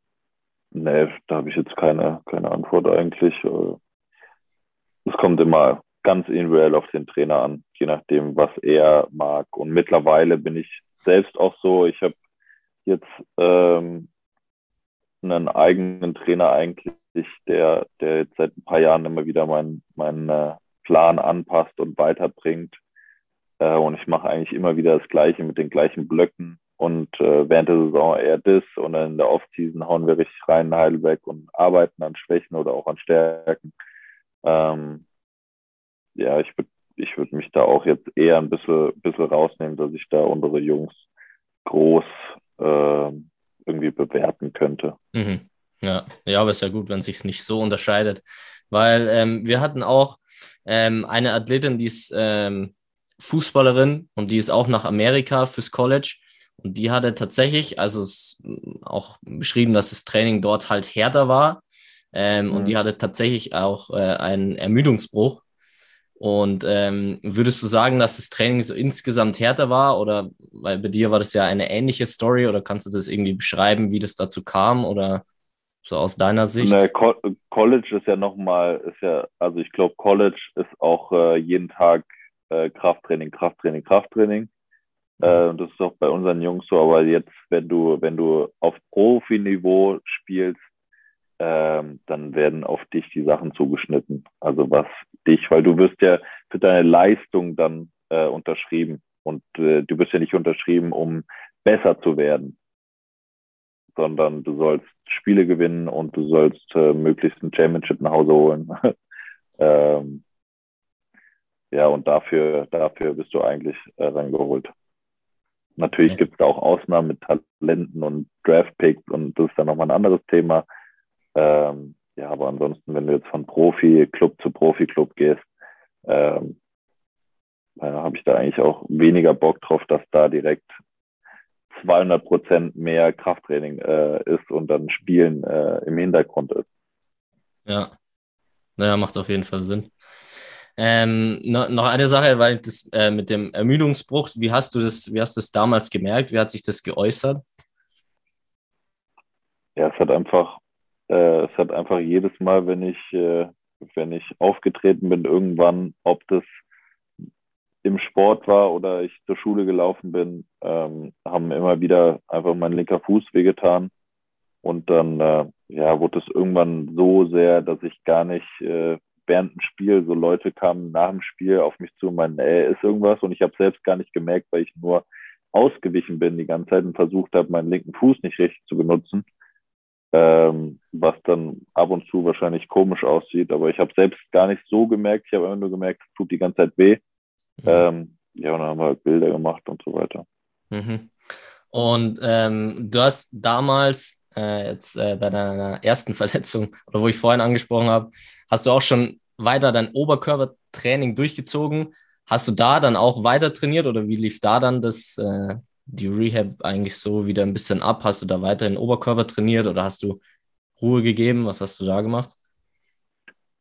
S2: nee, da habe ich jetzt keine, keine Antwort eigentlich. Äh, es kommt immer ganz individuell auf den Trainer an, je nachdem, was er mag. Und mittlerweile bin ich selbst auch so, ich habe jetzt ähm, einen eigenen Trainer eigentlich, der, der jetzt seit ein paar Jahren immer wieder meinen mein, äh, Plan anpasst und weiterbringt. Äh, und ich mache eigentlich immer wieder das Gleiche mit den gleichen Blöcken und äh, während der Saison eher das und in der Offseason hauen wir richtig rein in Heidelberg und arbeiten an Schwächen oder auch an Stärken. Ähm, ja, ich würde ich würd mich da auch jetzt eher ein bisschen, bisschen rausnehmen, dass ich da unsere Jungs groß äh, irgendwie bewerten könnte.
S1: Mhm. Ja, ja, aber ist ja gut, wenn es sich nicht so unterscheidet. Weil ähm, wir hatten auch ähm, eine Athletin, die ist ähm, Fußballerin und die ist auch nach Amerika fürs College. Und die hatte tatsächlich, also es auch beschrieben, dass das Training dort halt härter war. Ähm, mhm. Und die hatte tatsächlich auch äh, einen Ermüdungsbruch. Und ähm, würdest du sagen, dass das Training so insgesamt härter war? Oder weil bei dir war das ja eine ähnliche Story oder kannst du das irgendwie beschreiben, wie das dazu kam oder so aus deiner Sicht?
S2: Ne, Co College ist ja nochmal, ist ja, also ich glaube, College ist auch äh, jeden Tag äh, Krafttraining, Krafttraining, Krafttraining. Äh, das ist auch bei unseren Jungs so, aber jetzt, wenn du, wenn du auf Profi-Niveau spielst, ähm, dann werden auf dich die Sachen zugeschnitten. Also was dich, weil du wirst ja für deine Leistung dann äh, unterschrieben und äh, du wirst ja nicht unterschrieben, um besser zu werden, sondern du sollst Spiele gewinnen und du sollst äh, möglichst ein Championship nach Hause holen. [LAUGHS] ähm, ja, und dafür, dafür bist du eigentlich äh, rangeholt. Natürlich okay. gibt es da auch Ausnahmen mit Talenten und Draftpicks und das ist dann nochmal ein anderes Thema. Ähm, ja, aber ansonsten, wenn du jetzt von Profi-Club zu Profi-Club gehst, ähm, ja, habe ich da eigentlich auch weniger Bock drauf, dass da direkt 200 Prozent mehr Krafttraining äh, ist und dann Spielen äh, im Hintergrund ist.
S1: Ja, naja, macht auf jeden Fall Sinn. Ähm, noch, noch eine Sache, weil das äh, mit dem Ermüdungsbruch, wie hast du das, wie hast du das damals gemerkt? Wie hat sich das geäußert?
S2: Ja, es hat einfach äh, es hat einfach jedes Mal, wenn ich, äh, wenn ich aufgetreten bin, irgendwann, ob das im Sport war oder ich zur Schule gelaufen bin, ähm, haben immer wieder einfach mein linker Fuß wehgetan. Und dann äh, ja, wurde es irgendwann so sehr, dass ich gar nicht äh, während dem Spiel, so Leute kamen nach dem Spiel auf mich zu und meinten, ey, ist irgendwas? Und ich habe selbst gar nicht gemerkt, weil ich nur ausgewichen bin die ganze Zeit und versucht habe, meinen linken Fuß nicht richtig zu benutzen ähm, was dann ab und zu wahrscheinlich komisch aussieht. Aber ich habe selbst gar nicht so gemerkt. Ich habe immer nur gemerkt, es tut die ganze Zeit weh. Mhm. Ähm, ja, und dann haben wir halt Bilder gemacht und so weiter.
S1: Mhm. Und ähm, du hast damals äh, jetzt äh, bei deiner ersten [LAUGHS] Verletzung oder wo ich vorhin angesprochen habe, hast du auch schon weiter dein Oberkörpertraining durchgezogen. Hast du da dann auch weiter trainiert oder wie lief da dann das, äh, die Rehab eigentlich so wieder ein bisschen ab? Hast du da weiter den Oberkörper trainiert oder hast du Ruhe gegeben? Was hast du da gemacht?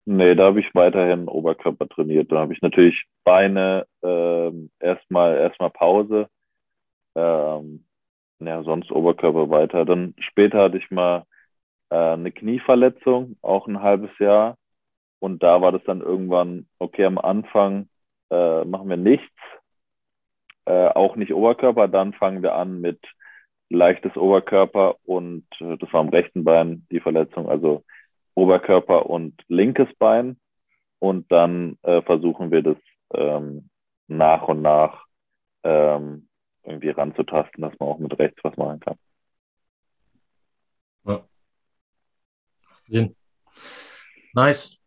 S2: Nee, da habe ich weiterhin Oberkörper trainiert. Da habe ich natürlich Beine äh, erstmal erstmal Pause. Ähm, ja, sonst Oberkörper weiter. Dann später hatte ich mal äh, eine Knieverletzung, auch ein halbes Jahr. Und da war das dann irgendwann, okay, am Anfang äh, machen wir nichts, äh, auch nicht Oberkörper, dann fangen wir an mit leichtes Oberkörper und äh, das war am rechten Bein die Verletzung, also Oberkörper und linkes Bein. Und dann äh, versuchen wir das ähm, nach und nach ähm, irgendwie ranzutasten, dass man auch mit rechts was machen kann.
S3: Ja. Macht Sinn. Nice.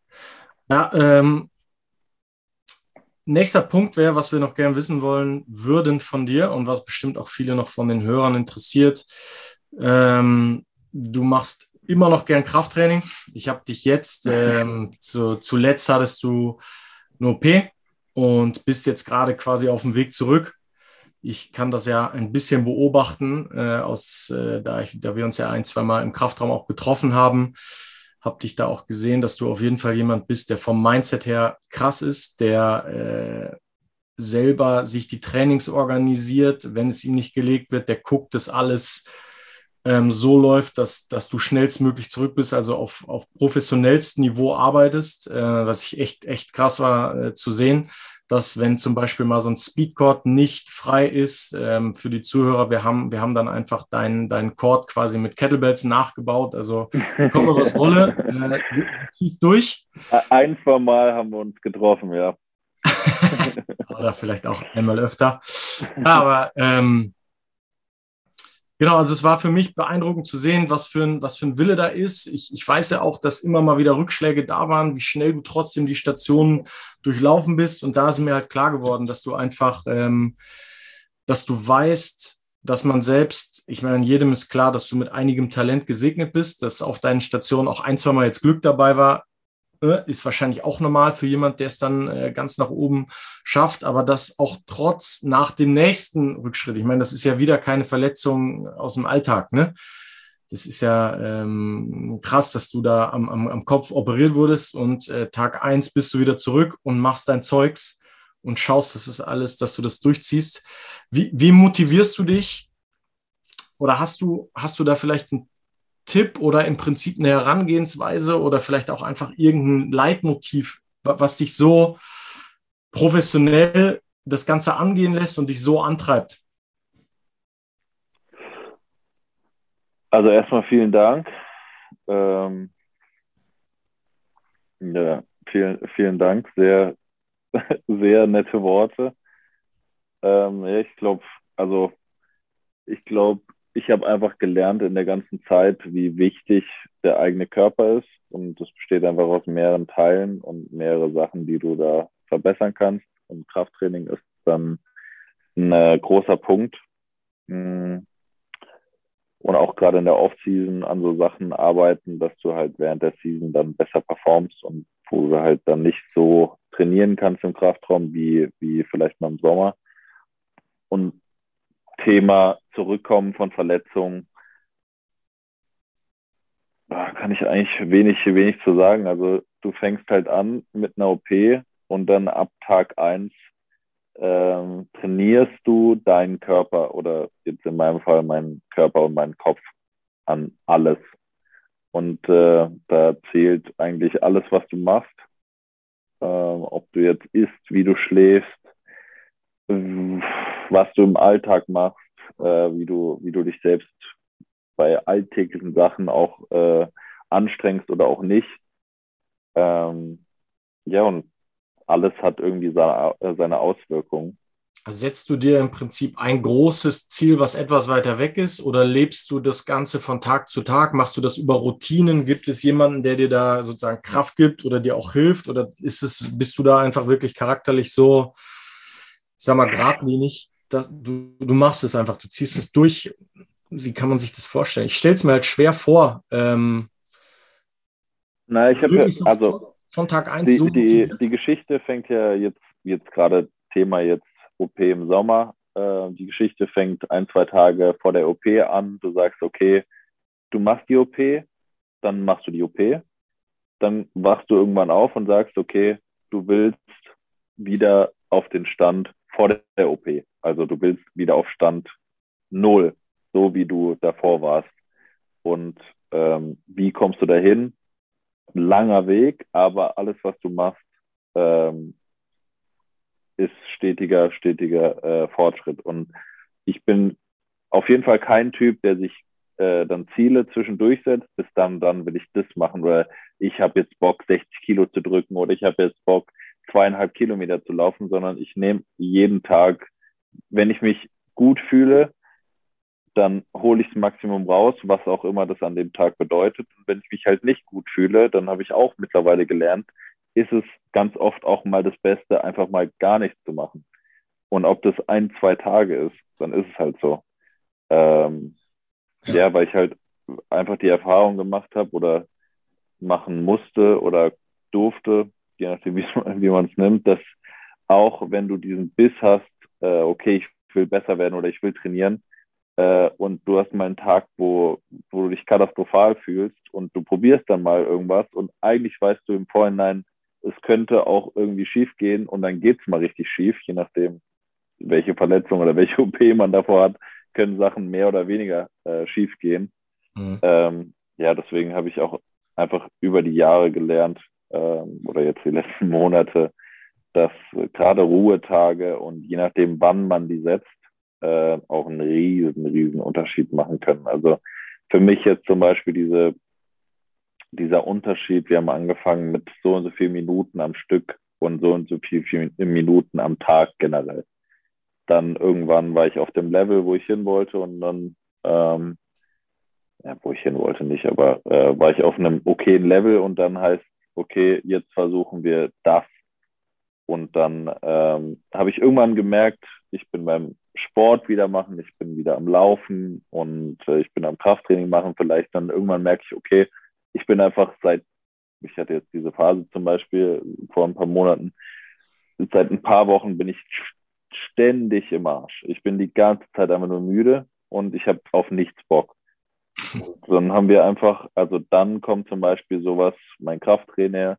S3: Ja, ähm, nächster Punkt wäre, was wir noch gern wissen wollen würden von dir und was bestimmt auch viele noch von den Hörern interessiert. Ähm, du machst immer noch gern Krafttraining. Ich habe dich jetzt, ähm, zu, zuletzt hattest du nur OP und bist jetzt gerade quasi auf dem Weg zurück. Ich kann das ja ein bisschen beobachten, äh, aus, äh, da, ich, da wir uns ja ein, zwei Mal im Kraftraum auch getroffen haben habe dich da auch gesehen, dass du auf jeden Fall jemand bist, der vom Mindset her krass ist, der äh, selber sich die Trainings organisiert, wenn es ihm nicht gelegt wird, der guckt, dass alles ähm, so läuft, dass, dass du schnellstmöglich zurück bist, also auf, auf professionellstem Niveau arbeitest, äh, was ich echt, echt krass war äh, zu sehen dass wenn zum Beispiel mal so ein Speedcord nicht frei ist, ähm, für die Zuhörer, wir haben, wir haben dann einfach deinen dein Chord quasi mit Kettlebells nachgebaut. Also komme was wolle, [LAUGHS] äh, ziehst durch.
S2: Ein, Mal haben wir uns getroffen, ja. [LAUGHS]
S3: Oder vielleicht auch einmal öfter. Aber ähm, Genau, also es war für mich beeindruckend zu sehen, was für ein, was für ein Wille da ist. Ich, ich weiß ja auch, dass immer mal wieder Rückschläge da waren, wie schnell du trotzdem die Stationen durchlaufen bist. Und da ist mir halt klar geworden, dass du einfach, ähm, dass du weißt, dass man selbst, ich meine, jedem ist klar, dass du mit einigem Talent gesegnet bist, dass auf deinen Stationen auch ein, zwei Mal jetzt Glück dabei war. Äh, ist wahrscheinlich auch normal für jemand, der es dann äh, ganz nach oben schafft, aber das auch trotz nach dem nächsten Rückschritt. Ich meine, das ist ja wieder keine Verletzung aus dem Alltag, ne? Das ist ja ähm, krass, dass du da am, am, am Kopf operiert wurdest und äh, Tag eins bist du wieder zurück und machst dein Zeugs und schaust, dass es alles, dass du das durchziehst. Wie, wie motivierst du dich? Oder hast du, hast du da vielleicht einen Tipp oder im Prinzip eine Herangehensweise oder vielleicht auch einfach irgendein Leitmotiv, was dich so professionell das Ganze angehen lässt und dich so antreibt?
S2: Also erstmal vielen Dank. Ähm, ja, vielen, vielen Dank. Sehr, [LAUGHS] sehr nette Worte. Ähm, ich glaube, also ich glaube, ich habe einfach gelernt in der ganzen Zeit, wie wichtig der eigene Körper ist. Und das besteht einfach aus mehreren Teilen und mehrere Sachen, die du da verbessern kannst. Und Krafttraining ist dann ein äh, großer Punkt. Mm. Und auch gerade in der Off-Season an so Sachen arbeiten, dass du halt während der Season dann besser performst und wo du halt dann nicht so trainieren kannst im Kraftraum wie, wie vielleicht mal im Sommer. Und Thema Zurückkommen von Verletzungen kann ich eigentlich wenig, wenig zu sagen. Also du fängst halt an mit einer OP und dann ab Tag eins ähm, trainierst du deinen Körper oder jetzt in meinem Fall meinen Körper und meinen Kopf an alles. Und äh, da zählt eigentlich alles, was du machst. Ähm, ob du jetzt isst, wie du schläfst, was du im Alltag machst, wie du, wie du dich selbst bei alltäglichen Sachen auch äh, anstrengst oder auch nicht. Ähm, ja, und alles hat irgendwie seine, äh, seine Auswirkungen.
S3: Also setzt du dir im Prinzip ein großes Ziel, was etwas weiter weg ist, oder lebst du das Ganze von Tag zu Tag? Machst du das über Routinen? Gibt es jemanden, der dir da sozusagen Kraft gibt oder dir auch hilft? Oder ist es, bist du da einfach wirklich charakterlich so, ich sag mal, geradlinig? Dass du, du machst es einfach, du ziehst es durch wie kann man sich das vorstellen? Ich stelle es mir halt schwer vor. Ähm,
S2: Na, ich habe
S3: so
S2: also
S3: von Tag 1
S2: die,
S3: so.
S2: die, die Geschichte fängt ja jetzt, jetzt gerade Thema jetzt OP im Sommer. Äh, die Geschichte fängt ein, zwei Tage vor der OP an. Du sagst, okay, du machst die OP, dann machst du die OP. Dann wachst du irgendwann auf und sagst, okay, du willst wieder auf den Stand vor der OP. Also du willst wieder auf Stand null, so wie du davor warst. Und ähm, wie kommst du dahin? Langer Weg, aber alles, was du machst, ähm, ist stetiger, stetiger äh, Fortschritt. Und ich bin auf jeden Fall kein Typ, der sich äh, dann Ziele zwischendurch setzt, bis dann, dann will ich das machen oder ich habe jetzt Bock, 60 Kilo zu drücken oder ich habe jetzt Bock, zweieinhalb Kilometer zu laufen, sondern ich nehme jeden Tag, wenn ich mich gut fühle, dann hole ich das Maximum raus, was auch immer das an dem Tag bedeutet. Und wenn ich mich halt nicht gut fühle, dann habe ich auch mittlerweile gelernt, ist es ganz oft auch mal das Beste, einfach mal gar nichts zu machen. Und ob das ein, zwei Tage ist, dann ist es halt so. Ähm, ja. ja, weil ich halt einfach die Erfahrung gemacht habe oder machen musste oder durfte, je nachdem, wie [LAUGHS] man es nimmt, dass auch wenn du diesen Biss hast, äh, okay, ich will besser werden oder ich will trainieren, äh, und du hast mal einen Tag, wo, wo du dich katastrophal fühlst und du probierst dann mal irgendwas und eigentlich weißt du im Vorhinein, es könnte auch irgendwie schief gehen und dann geht's mal richtig schief, je nachdem, welche Verletzung oder [LAUGHS] welche OP man davor hat, können Sachen mehr oder weniger äh, schief gehen. Mhm. Ähm, ja, deswegen habe ich auch einfach über die Jahre gelernt ähm, oder jetzt die letzten Monate, dass gerade Ruhetage und je nachdem, wann man die setzt, äh, auch einen riesen, riesen Unterschied machen können. Also für mich jetzt zum Beispiel diese dieser Unterschied, wir haben angefangen mit so und so viel Minuten am Stück und so und so viel, viel Minuten am Tag generell. Dann irgendwann war ich auf dem Level, wo ich hin wollte und dann, ähm, ja, wo ich hin wollte nicht, aber äh, war ich auf einem okayen Level und dann heißt, okay, jetzt versuchen wir das. Und dann ähm, habe ich irgendwann gemerkt, ich bin beim Sport wieder machen, ich bin wieder am Laufen und äh, ich bin am Krafttraining machen. Vielleicht dann irgendwann merke ich, okay, ich bin einfach seit, ich hatte jetzt diese Phase zum Beispiel vor ein paar Monaten, seit ein paar Wochen bin ich ständig im Arsch. Ich bin die ganze Zeit einfach nur müde und ich habe auf nichts Bock. Und [LAUGHS] dann haben wir einfach, also dann kommt zum Beispiel sowas, mein Krafttrainer,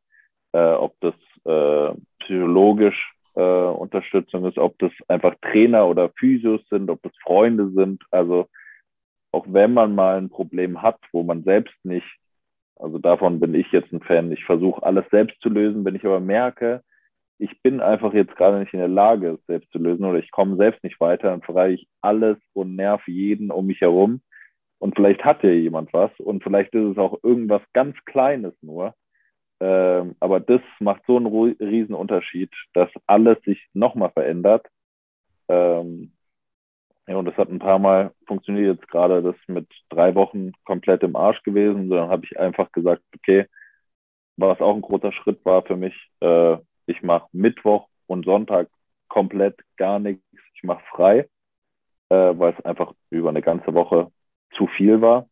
S2: äh, ob das äh, psychologisch äh, Unterstützung ist, ob das einfach Trainer oder Physios sind, ob das Freunde sind. Also auch wenn man mal ein Problem hat, wo man selbst nicht also davon bin ich jetzt ein Fan. Ich versuche alles selbst zu lösen. Wenn ich aber merke, ich bin einfach jetzt gerade nicht in der Lage, es selbst zu lösen oder ich komme selbst nicht weiter, dann frage ich alles und nerv jeden um mich herum. Und vielleicht hat ja jemand was und vielleicht ist es auch irgendwas ganz Kleines nur. Ähm, aber das macht so einen riesen Unterschied, dass alles sich nochmal verändert. Ähm, ja, und das hat ein paar Mal funktioniert jetzt gerade das mit drei Wochen komplett im Arsch gewesen. So, dann habe ich einfach gesagt, okay, was auch ein großer Schritt war für mich, äh, ich mache Mittwoch und Sonntag komplett gar nichts. Ich mache frei, äh, weil es einfach über eine ganze Woche zu viel war.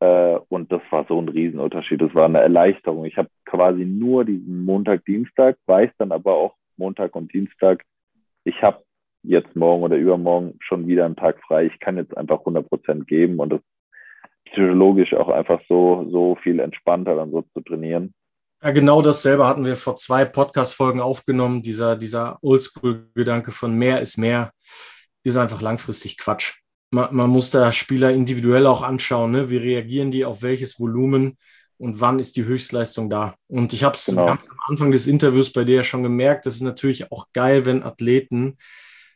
S2: Äh, und das war so ein Riesenunterschied. Das war eine Erleichterung. Ich habe quasi nur diesen Montag, Dienstag, weiß dann aber auch Montag und Dienstag, ich habe jetzt morgen oder übermorgen schon wieder einen Tag frei. Ich kann jetzt einfach 100 Prozent geben und es psychologisch auch einfach so, so viel entspannter dann so zu trainieren.
S3: Ja, genau dasselbe hatten wir vor zwei Podcast-Folgen aufgenommen. Dieser, dieser Oldschool-Gedanke von mehr ist mehr ist einfach langfristig Quatsch. Man, man muss da Spieler individuell auch anschauen, ne? wie reagieren die auf welches Volumen und wann ist die Höchstleistung da. Und ich habe es genau. am Anfang des Interviews bei dir ja schon gemerkt, das ist natürlich auch geil, wenn Athleten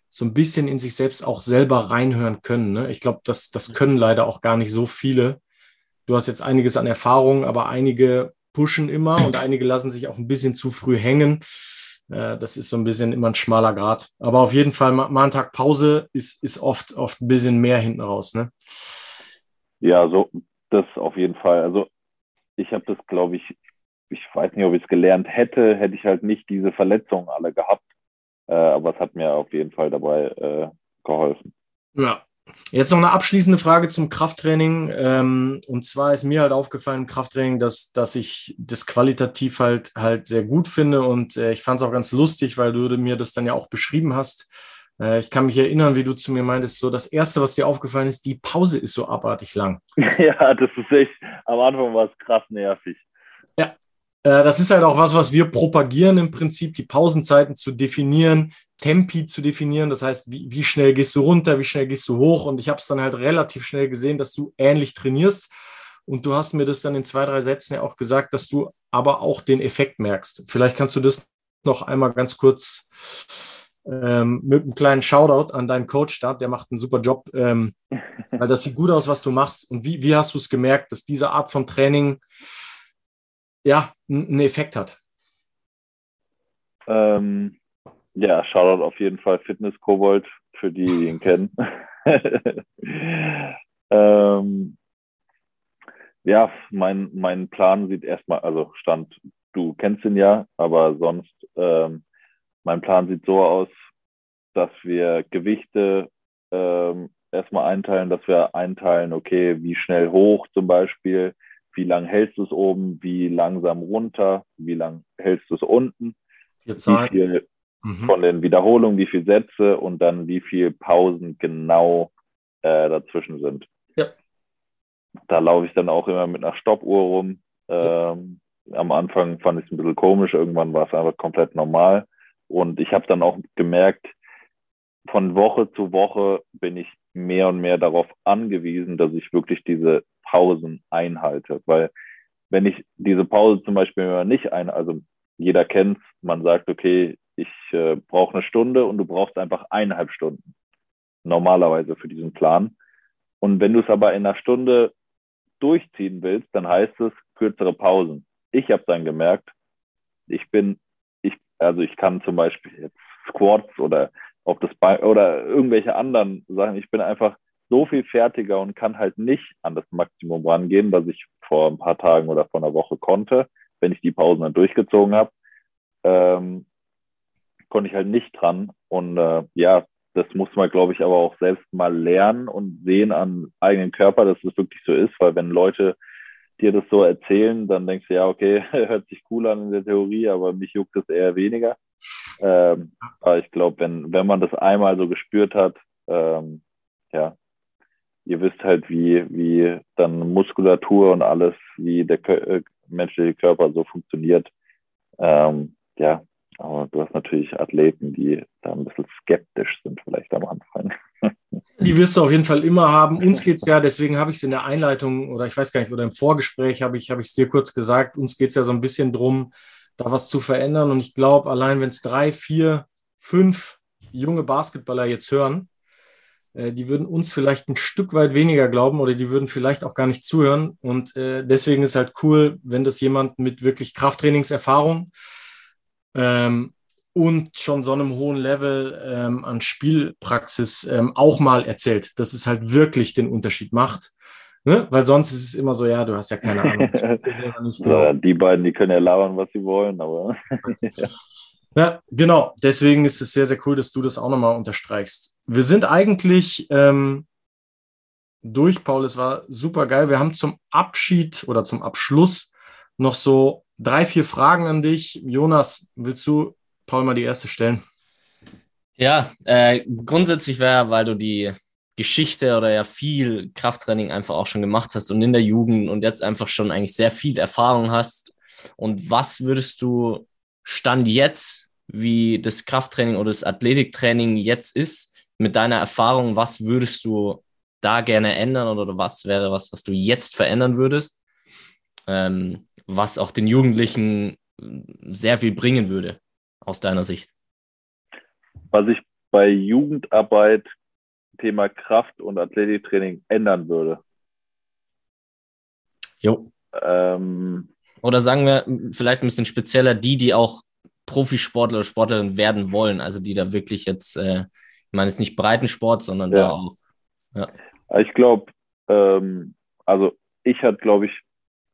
S3: so ein bisschen in sich selbst auch selber reinhören können. Ne? Ich glaube, das, das können leider auch gar nicht so viele. Du hast jetzt einiges an Erfahrung, aber einige pushen immer und einige lassen sich auch ein bisschen zu früh hängen. Äh, das ist so ein bisschen immer ein schmaler Grad. Aber auf jeden Fall, mal einen Tag Pause ist, ist oft, oft ein bisschen mehr hinten raus. Ne?
S2: Ja, so das auf jeden Fall. Also ich habe das, glaube ich, ich weiß nicht, ob ich es gelernt hätte, hätte ich halt nicht diese Verletzungen alle gehabt. Äh, aber es hat mir auf jeden Fall dabei äh, geholfen.
S3: Ja, Jetzt noch eine abschließende Frage zum Krafttraining. Ähm, und zwar ist mir halt aufgefallen im Krafttraining, dass, dass ich das qualitativ halt, halt sehr gut finde. Und äh, ich fand es auch ganz lustig, weil du mir das dann ja auch beschrieben hast. Äh, ich kann mich erinnern, wie du zu mir meintest, so das Erste, was dir aufgefallen ist, die Pause ist so abartig lang. [LAUGHS]
S2: Ja, das ist echt, am Anfang war es krass nervig.
S3: Ja, äh, das ist halt auch was, was wir propagieren im Prinzip, die Pausenzeiten zu definieren, Tempi zu definieren. Das heißt, wie, wie schnell gehst du runter, wie schnell gehst du hoch. Und ich habe es dann halt relativ schnell gesehen, dass du ähnlich trainierst. Und du hast mir das dann in zwei, drei Sätzen ja auch gesagt, dass du aber auch den Effekt merkst. Vielleicht kannst du das noch einmal ganz kurz ähm, mit einem kleinen Shoutout an deinen Coach da, der macht einen super Job, ähm, weil das sieht gut aus, was du machst. Und wie, wie hast du es gemerkt, dass diese Art von Training ja einen Effekt hat?
S2: Ähm, ja, Shoutout auf jeden Fall Fitness Kobold für die, die ihn kennen. [LAUGHS] ähm, ja, mein, mein Plan sieht erstmal, also Stand, du kennst ihn ja, aber sonst, ähm, mein Plan sieht so aus, dass wir Gewichte ähm, erstmal einteilen, dass wir einteilen, okay, wie schnell hoch zum Beispiel, wie lang hältst du es oben, wie langsam runter, wie lang hältst du es unten, wie viel mhm. von den Wiederholungen, wie viele Sätze und dann wie viele Pausen genau äh, dazwischen sind. Ja. Da laufe ich dann auch immer mit einer Stoppuhr rum. Ähm, am Anfang fand ich es ein bisschen komisch, irgendwann war es einfach komplett normal. Und ich habe dann auch gemerkt, von Woche zu Woche bin ich mehr und mehr darauf angewiesen, dass ich wirklich diese Pausen einhalte. Weil wenn ich diese Pause zum Beispiel nicht ein, also jeder kennt man sagt, okay, ich äh, brauche eine Stunde und du brauchst einfach eineinhalb Stunden normalerweise für diesen Plan. Und wenn du es aber in einer Stunde durchziehen willst, dann heißt es kürzere Pausen. Ich habe dann gemerkt, ich bin, ich, also ich kann zum Beispiel jetzt Squats oder auf das Bein oder irgendwelche anderen Sachen. Ich bin einfach so viel fertiger und kann halt nicht an das Maximum rangehen, was ich vor ein paar Tagen oder vor einer Woche konnte, wenn ich die Pausen dann durchgezogen habe. Ähm, konnte ich halt nicht dran. Und äh, ja, das muss man, glaube ich, aber auch selbst mal lernen und sehen an eigenen Körper, dass es wirklich so ist, weil wenn Leute dir das so erzählen, dann denkst du, ja, okay, [LAUGHS] hört sich cool an in der Theorie, aber mich juckt es eher weniger. Ähm, aber ich glaube, wenn, wenn man das einmal so gespürt hat, ähm, ja, ihr wisst halt, wie, wie dann Muskulatur und alles, wie der äh, menschliche Körper so funktioniert. Ähm, ja, aber du hast natürlich Athleten, die da ein bisschen skeptisch sind, vielleicht am Anfang. [LAUGHS]
S3: Die wirst du auf jeden Fall immer haben. Uns geht es ja, deswegen habe ich es in der Einleitung oder ich weiß gar nicht, oder im Vorgespräch habe ich es dir kurz gesagt, uns geht es ja so ein bisschen drum, da was zu verändern. Und ich glaube, allein wenn es drei, vier, fünf junge Basketballer jetzt hören, äh, die würden uns vielleicht ein Stück weit weniger glauben oder die würden vielleicht auch gar nicht zuhören. Und äh, deswegen ist halt cool, wenn das jemand mit wirklich Krafttrainingserfahrung ähm, und schon so einem hohen Level ähm, an Spielpraxis ähm, auch mal erzählt, dass es halt wirklich den Unterschied macht. Ne? Weil sonst ist es immer so, ja, du hast ja keine Ahnung. [LAUGHS]
S2: genau. ja, die beiden, die können ja labern, was sie wollen, aber. [LAUGHS]
S3: ja, genau. Deswegen ist es sehr, sehr cool, dass du das auch nochmal unterstreichst. Wir sind eigentlich ähm, durch, Paul. Es war super geil. Wir haben zum Abschied oder zum Abschluss noch so drei, vier Fragen an dich. Jonas, willst du Paul mal die erste stellen?
S1: Ja, äh, grundsätzlich wäre, weil du die Geschichte oder ja viel Krafttraining einfach auch schon gemacht hast und in der Jugend und jetzt einfach schon eigentlich sehr viel Erfahrung hast. Und was würdest du Stand jetzt, wie das Krafttraining oder das Athletiktraining jetzt ist, mit deiner Erfahrung, was würdest du da gerne ändern oder was wäre was, was du jetzt verändern würdest? Ähm, was auch den Jugendlichen sehr viel bringen würde, aus deiner Sicht?
S2: Was ich bei Jugendarbeit, Thema Kraft und Athletiktraining ändern würde.
S1: Jo. Ähm, oder sagen wir vielleicht ein bisschen spezieller, die, die auch Profisportler oder Sportlerin werden wollen, also die da wirklich jetzt, äh, ich meine, es ist nicht Breitensport, sondern ja. da auch.
S2: Ja. Ich glaube, ähm, also ich hatte, glaube ich,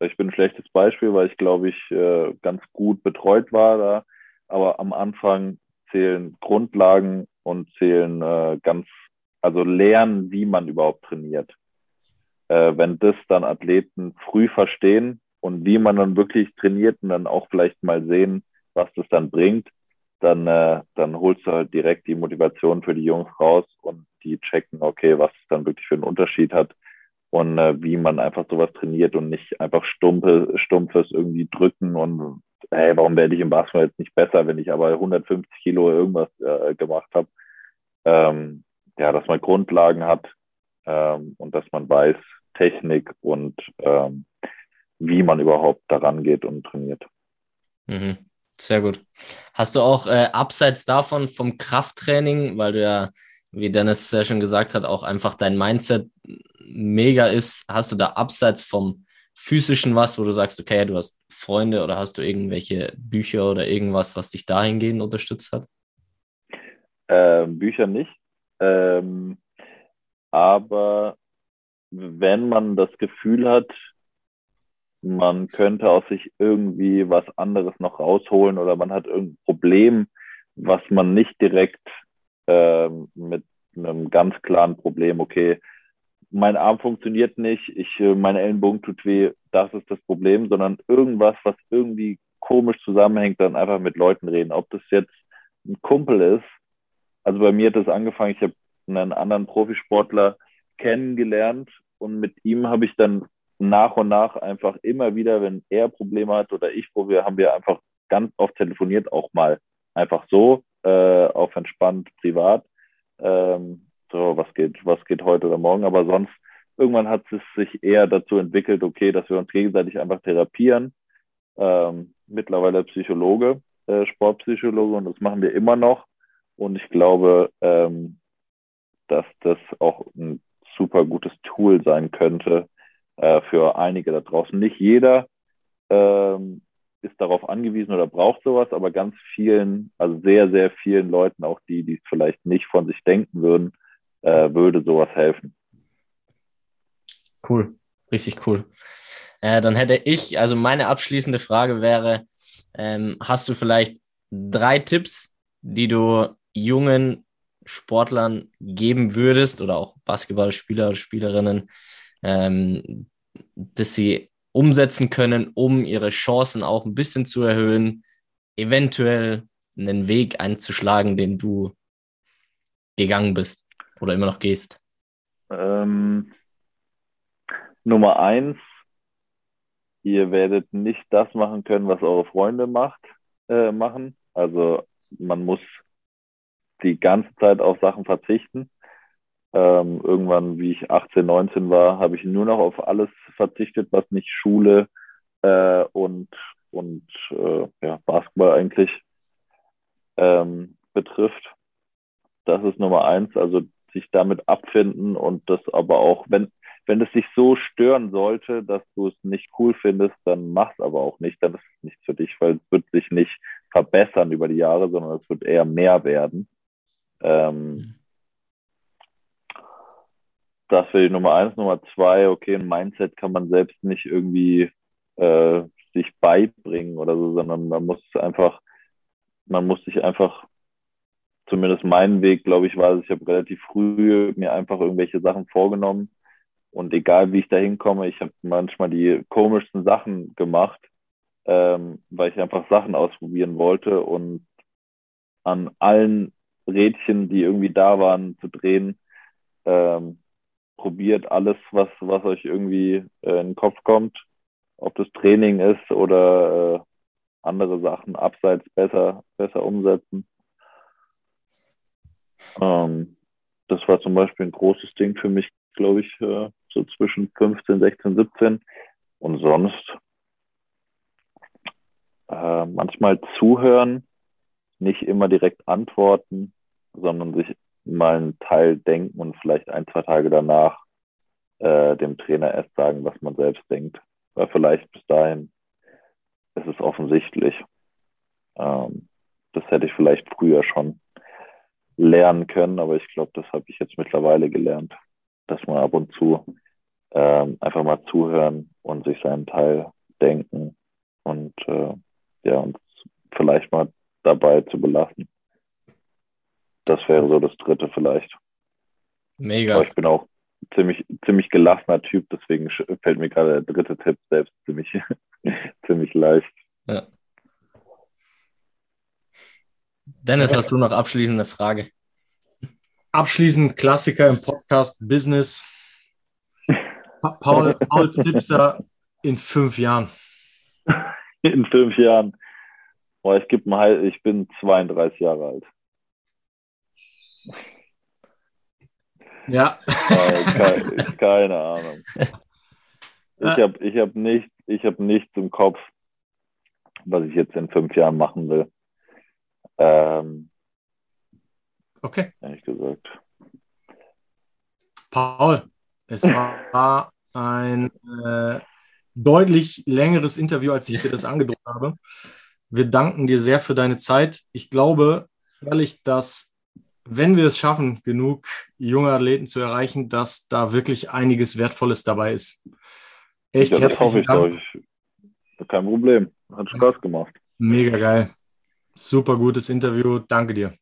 S2: ich bin ein schlechtes Beispiel, weil ich glaube ich äh, ganz gut betreut war da. Aber am Anfang zählen Grundlagen und zählen äh, ganz also lernen, wie man überhaupt trainiert. Äh, wenn das dann Athleten früh verstehen und wie man dann wirklich trainiert und dann auch vielleicht mal sehen, was das dann bringt, dann, äh, dann holst du halt direkt die Motivation für die Jungs raus und die checken, okay, was es dann wirklich für einen Unterschied hat und äh, wie man einfach sowas trainiert und nicht einfach stumpe, stumpfes irgendwie drücken und hey, warum werde ich im Basketball jetzt nicht besser, wenn ich aber 150 Kilo irgendwas äh, gemacht habe. Ähm, ja, dass man Grundlagen hat ähm, und dass man weiß, Technik und ähm, wie man überhaupt daran geht und trainiert.
S1: Mhm. Sehr gut. Hast du auch äh, abseits davon vom Krafttraining, weil du ja, wie Dennis sehr schon gesagt hat, auch einfach dein Mindset mega ist, hast du da abseits vom physischen was, wo du sagst, okay, du hast Freunde oder hast du irgendwelche Bücher oder irgendwas, was dich dahingehend unterstützt hat?
S2: Äh, Bücher nicht. Ähm, aber wenn man das Gefühl hat, man könnte aus sich irgendwie was anderes noch rausholen oder man hat irgendein Problem, was man nicht direkt äh, mit einem ganz klaren Problem, okay, mein Arm funktioniert nicht, ich, äh, meine Ellenbogen tut weh, das ist das Problem, sondern irgendwas, was irgendwie komisch zusammenhängt, dann einfach mit Leuten reden. Ob das jetzt ein Kumpel ist, also bei mir hat das angefangen, ich habe einen anderen Profisportler kennengelernt und mit ihm habe ich dann nach und nach einfach immer wieder, wenn er Probleme hat oder ich Probleme, haben wir einfach ganz oft telefoniert, auch mal einfach so, äh, auf entspannt privat. Ähm, so, was geht, was geht heute oder morgen, aber sonst irgendwann hat es sich eher dazu entwickelt, okay, dass wir uns gegenseitig einfach therapieren. Ähm, mittlerweile Psychologe, äh, Sportpsychologe und das machen wir immer noch. Und ich glaube, ähm, dass das auch ein super gutes Tool sein könnte äh, für einige da draußen. Nicht jeder ähm, ist darauf angewiesen oder braucht sowas, aber ganz vielen, also sehr, sehr vielen Leuten, auch die, die es vielleicht nicht von sich denken würden, äh, würde sowas helfen.
S1: Cool, richtig cool. Äh, dann hätte ich, also meine abschließende Frage wäre, ähm, hast du vielleicht drei Tipps, die du jungen Sportlern geben würdest oder auch Basketballspieler oder Spielerinnen, ähm, dass sie umsetzen können, um ihre Chancen auch ein bisschen zu erhöhen, eventuell einen Weg einzuschlagen, den du gegangen bist oder immer noch gehst?
S2: Ähm, Nummer eins, ihr werdet nicht das machen können, was eure Freunde macht, äh, machen. Also man muss die ganze Zeit auf Sachen verzichten. Ähm, irgendwann, wie ich 18, 19 war, habe ich nur noch auf alles verzichtet, was nicht Schule äh, und, und äh, ja, Basketball eigentlich ähm, betrifft. Das ist Nummer eins, also sich damit abfinden und das aber auch, wenn, wenn es dich so stören sollte, dass du es nicht cool findest, dann mach's aber auch nicht, dann ist es nichts für dich, weil es wird sich nicht verbessern über die Jahre, sondern es wird eher mehr werden. Ähm, das wäre die Nummer eins. Nummer zwei, okay, ein Mindset kann man selbst nicht irgendwie äh, sich beibringen oder so, sondern man muss einfach, man muss sich einfach, zumindest mein Weg, glaube ich, war, ich habe relativ früh mir einfach irgendwelche Sachen vorgenommen und egal wie ich da hinkomme, ich habe manchmal die komischsten Sachen gemacht, ähm, weil ich einfach Sachen ausprobieren wollte und an allen Rädchen, die irgendwie da waren, zu drehen. Ähm, probiert alles, was, was euch irgendwie äh, in den Kopf kommt. Ob das Training ist oder äh, andere Sachen abseits besser, besser umsetzen. Ähm, das war zum Beispiel ein großes Ding für mich, glaube ich, äh, so zwischen 15, 16, 17. Und sonst äh, manchmal zuhören, nicht immer direkt antworten, sondern sich mal einen Teil denken und vielleicht ein, zwei Tage danach äh, dem Trainer erst sagen, was man selbst denkt. Weil vielleicht bis dahin ist es offensichtlich. Ähm, das hätte ich vielleicht früher schon lernen können, aber ich glaube, das habe ich jetzt mittlerweile gelernt, dass man ab und zu ähm, einfach mal zuhören und sich seinen Teil denken und äh, ja, uns vielleicht mal dabei zu belassen. Das wäre so das dritte vielleicht. Mega. Aber ich bin auch ziemlich, ziemlich gelassener Typ, deswegen fällt mir gerade der dritte Tipp selbst ziemlich, [LAUGHS] ziemlich leicht. Ja.
S1: Dennis, hast du noch abschließende Frage?
S3: Abschließend Klassiker im Podcast Business. Paul, [LAUGHS] Paul Zipser in fünf Jahren.
S2: In fünf Jahren. Boah, ich, geb mal, ich bin 32 Jahre alt.
S3: Ja. [LAUGHS]
S2: keine, keine Ahnung. Ich habe ich hab nicht, hab nichts im Kopf, was ich jetzt in fünf Jahren machen will. Ähm,
S3: okay.
S2: Ehrlich gesagt.
S3: Paul, es [LAUGHS] war ein äh, deutlich längeres Interview, als ich dir das angedroht habe. Wir danken dir sehr für deine Zeit. Ich glaube ehrlich, dass wenn wir es schaffen, genug junge Athleten zu erreichen, dass da wirklich einiges Wertvolles dabei ist.
S2: Echt ja, das hoffe ich, Dank. Kein Problem. Hat Spaß gemacht.
S3: Mega geil. Super gutes Interview. Danke dir.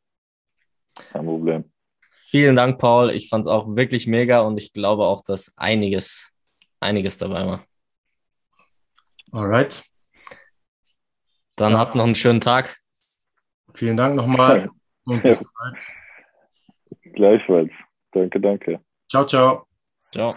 S2: Kein Problem.
S1: Vielen Dank, Paul. Ich fand es auch wirklich mega und ich glaube auch, dass einiges, einiges dabei war.
S3: Alright.
S1: Dann ja. habt noch einen schönen Tag.
S3: Vielen Dank nochmal [LAUGHS] und bis ja. bald.
S2: Gleichfalls. Danke, danke.
S3: Ciao, ciao.
S1: Ciao.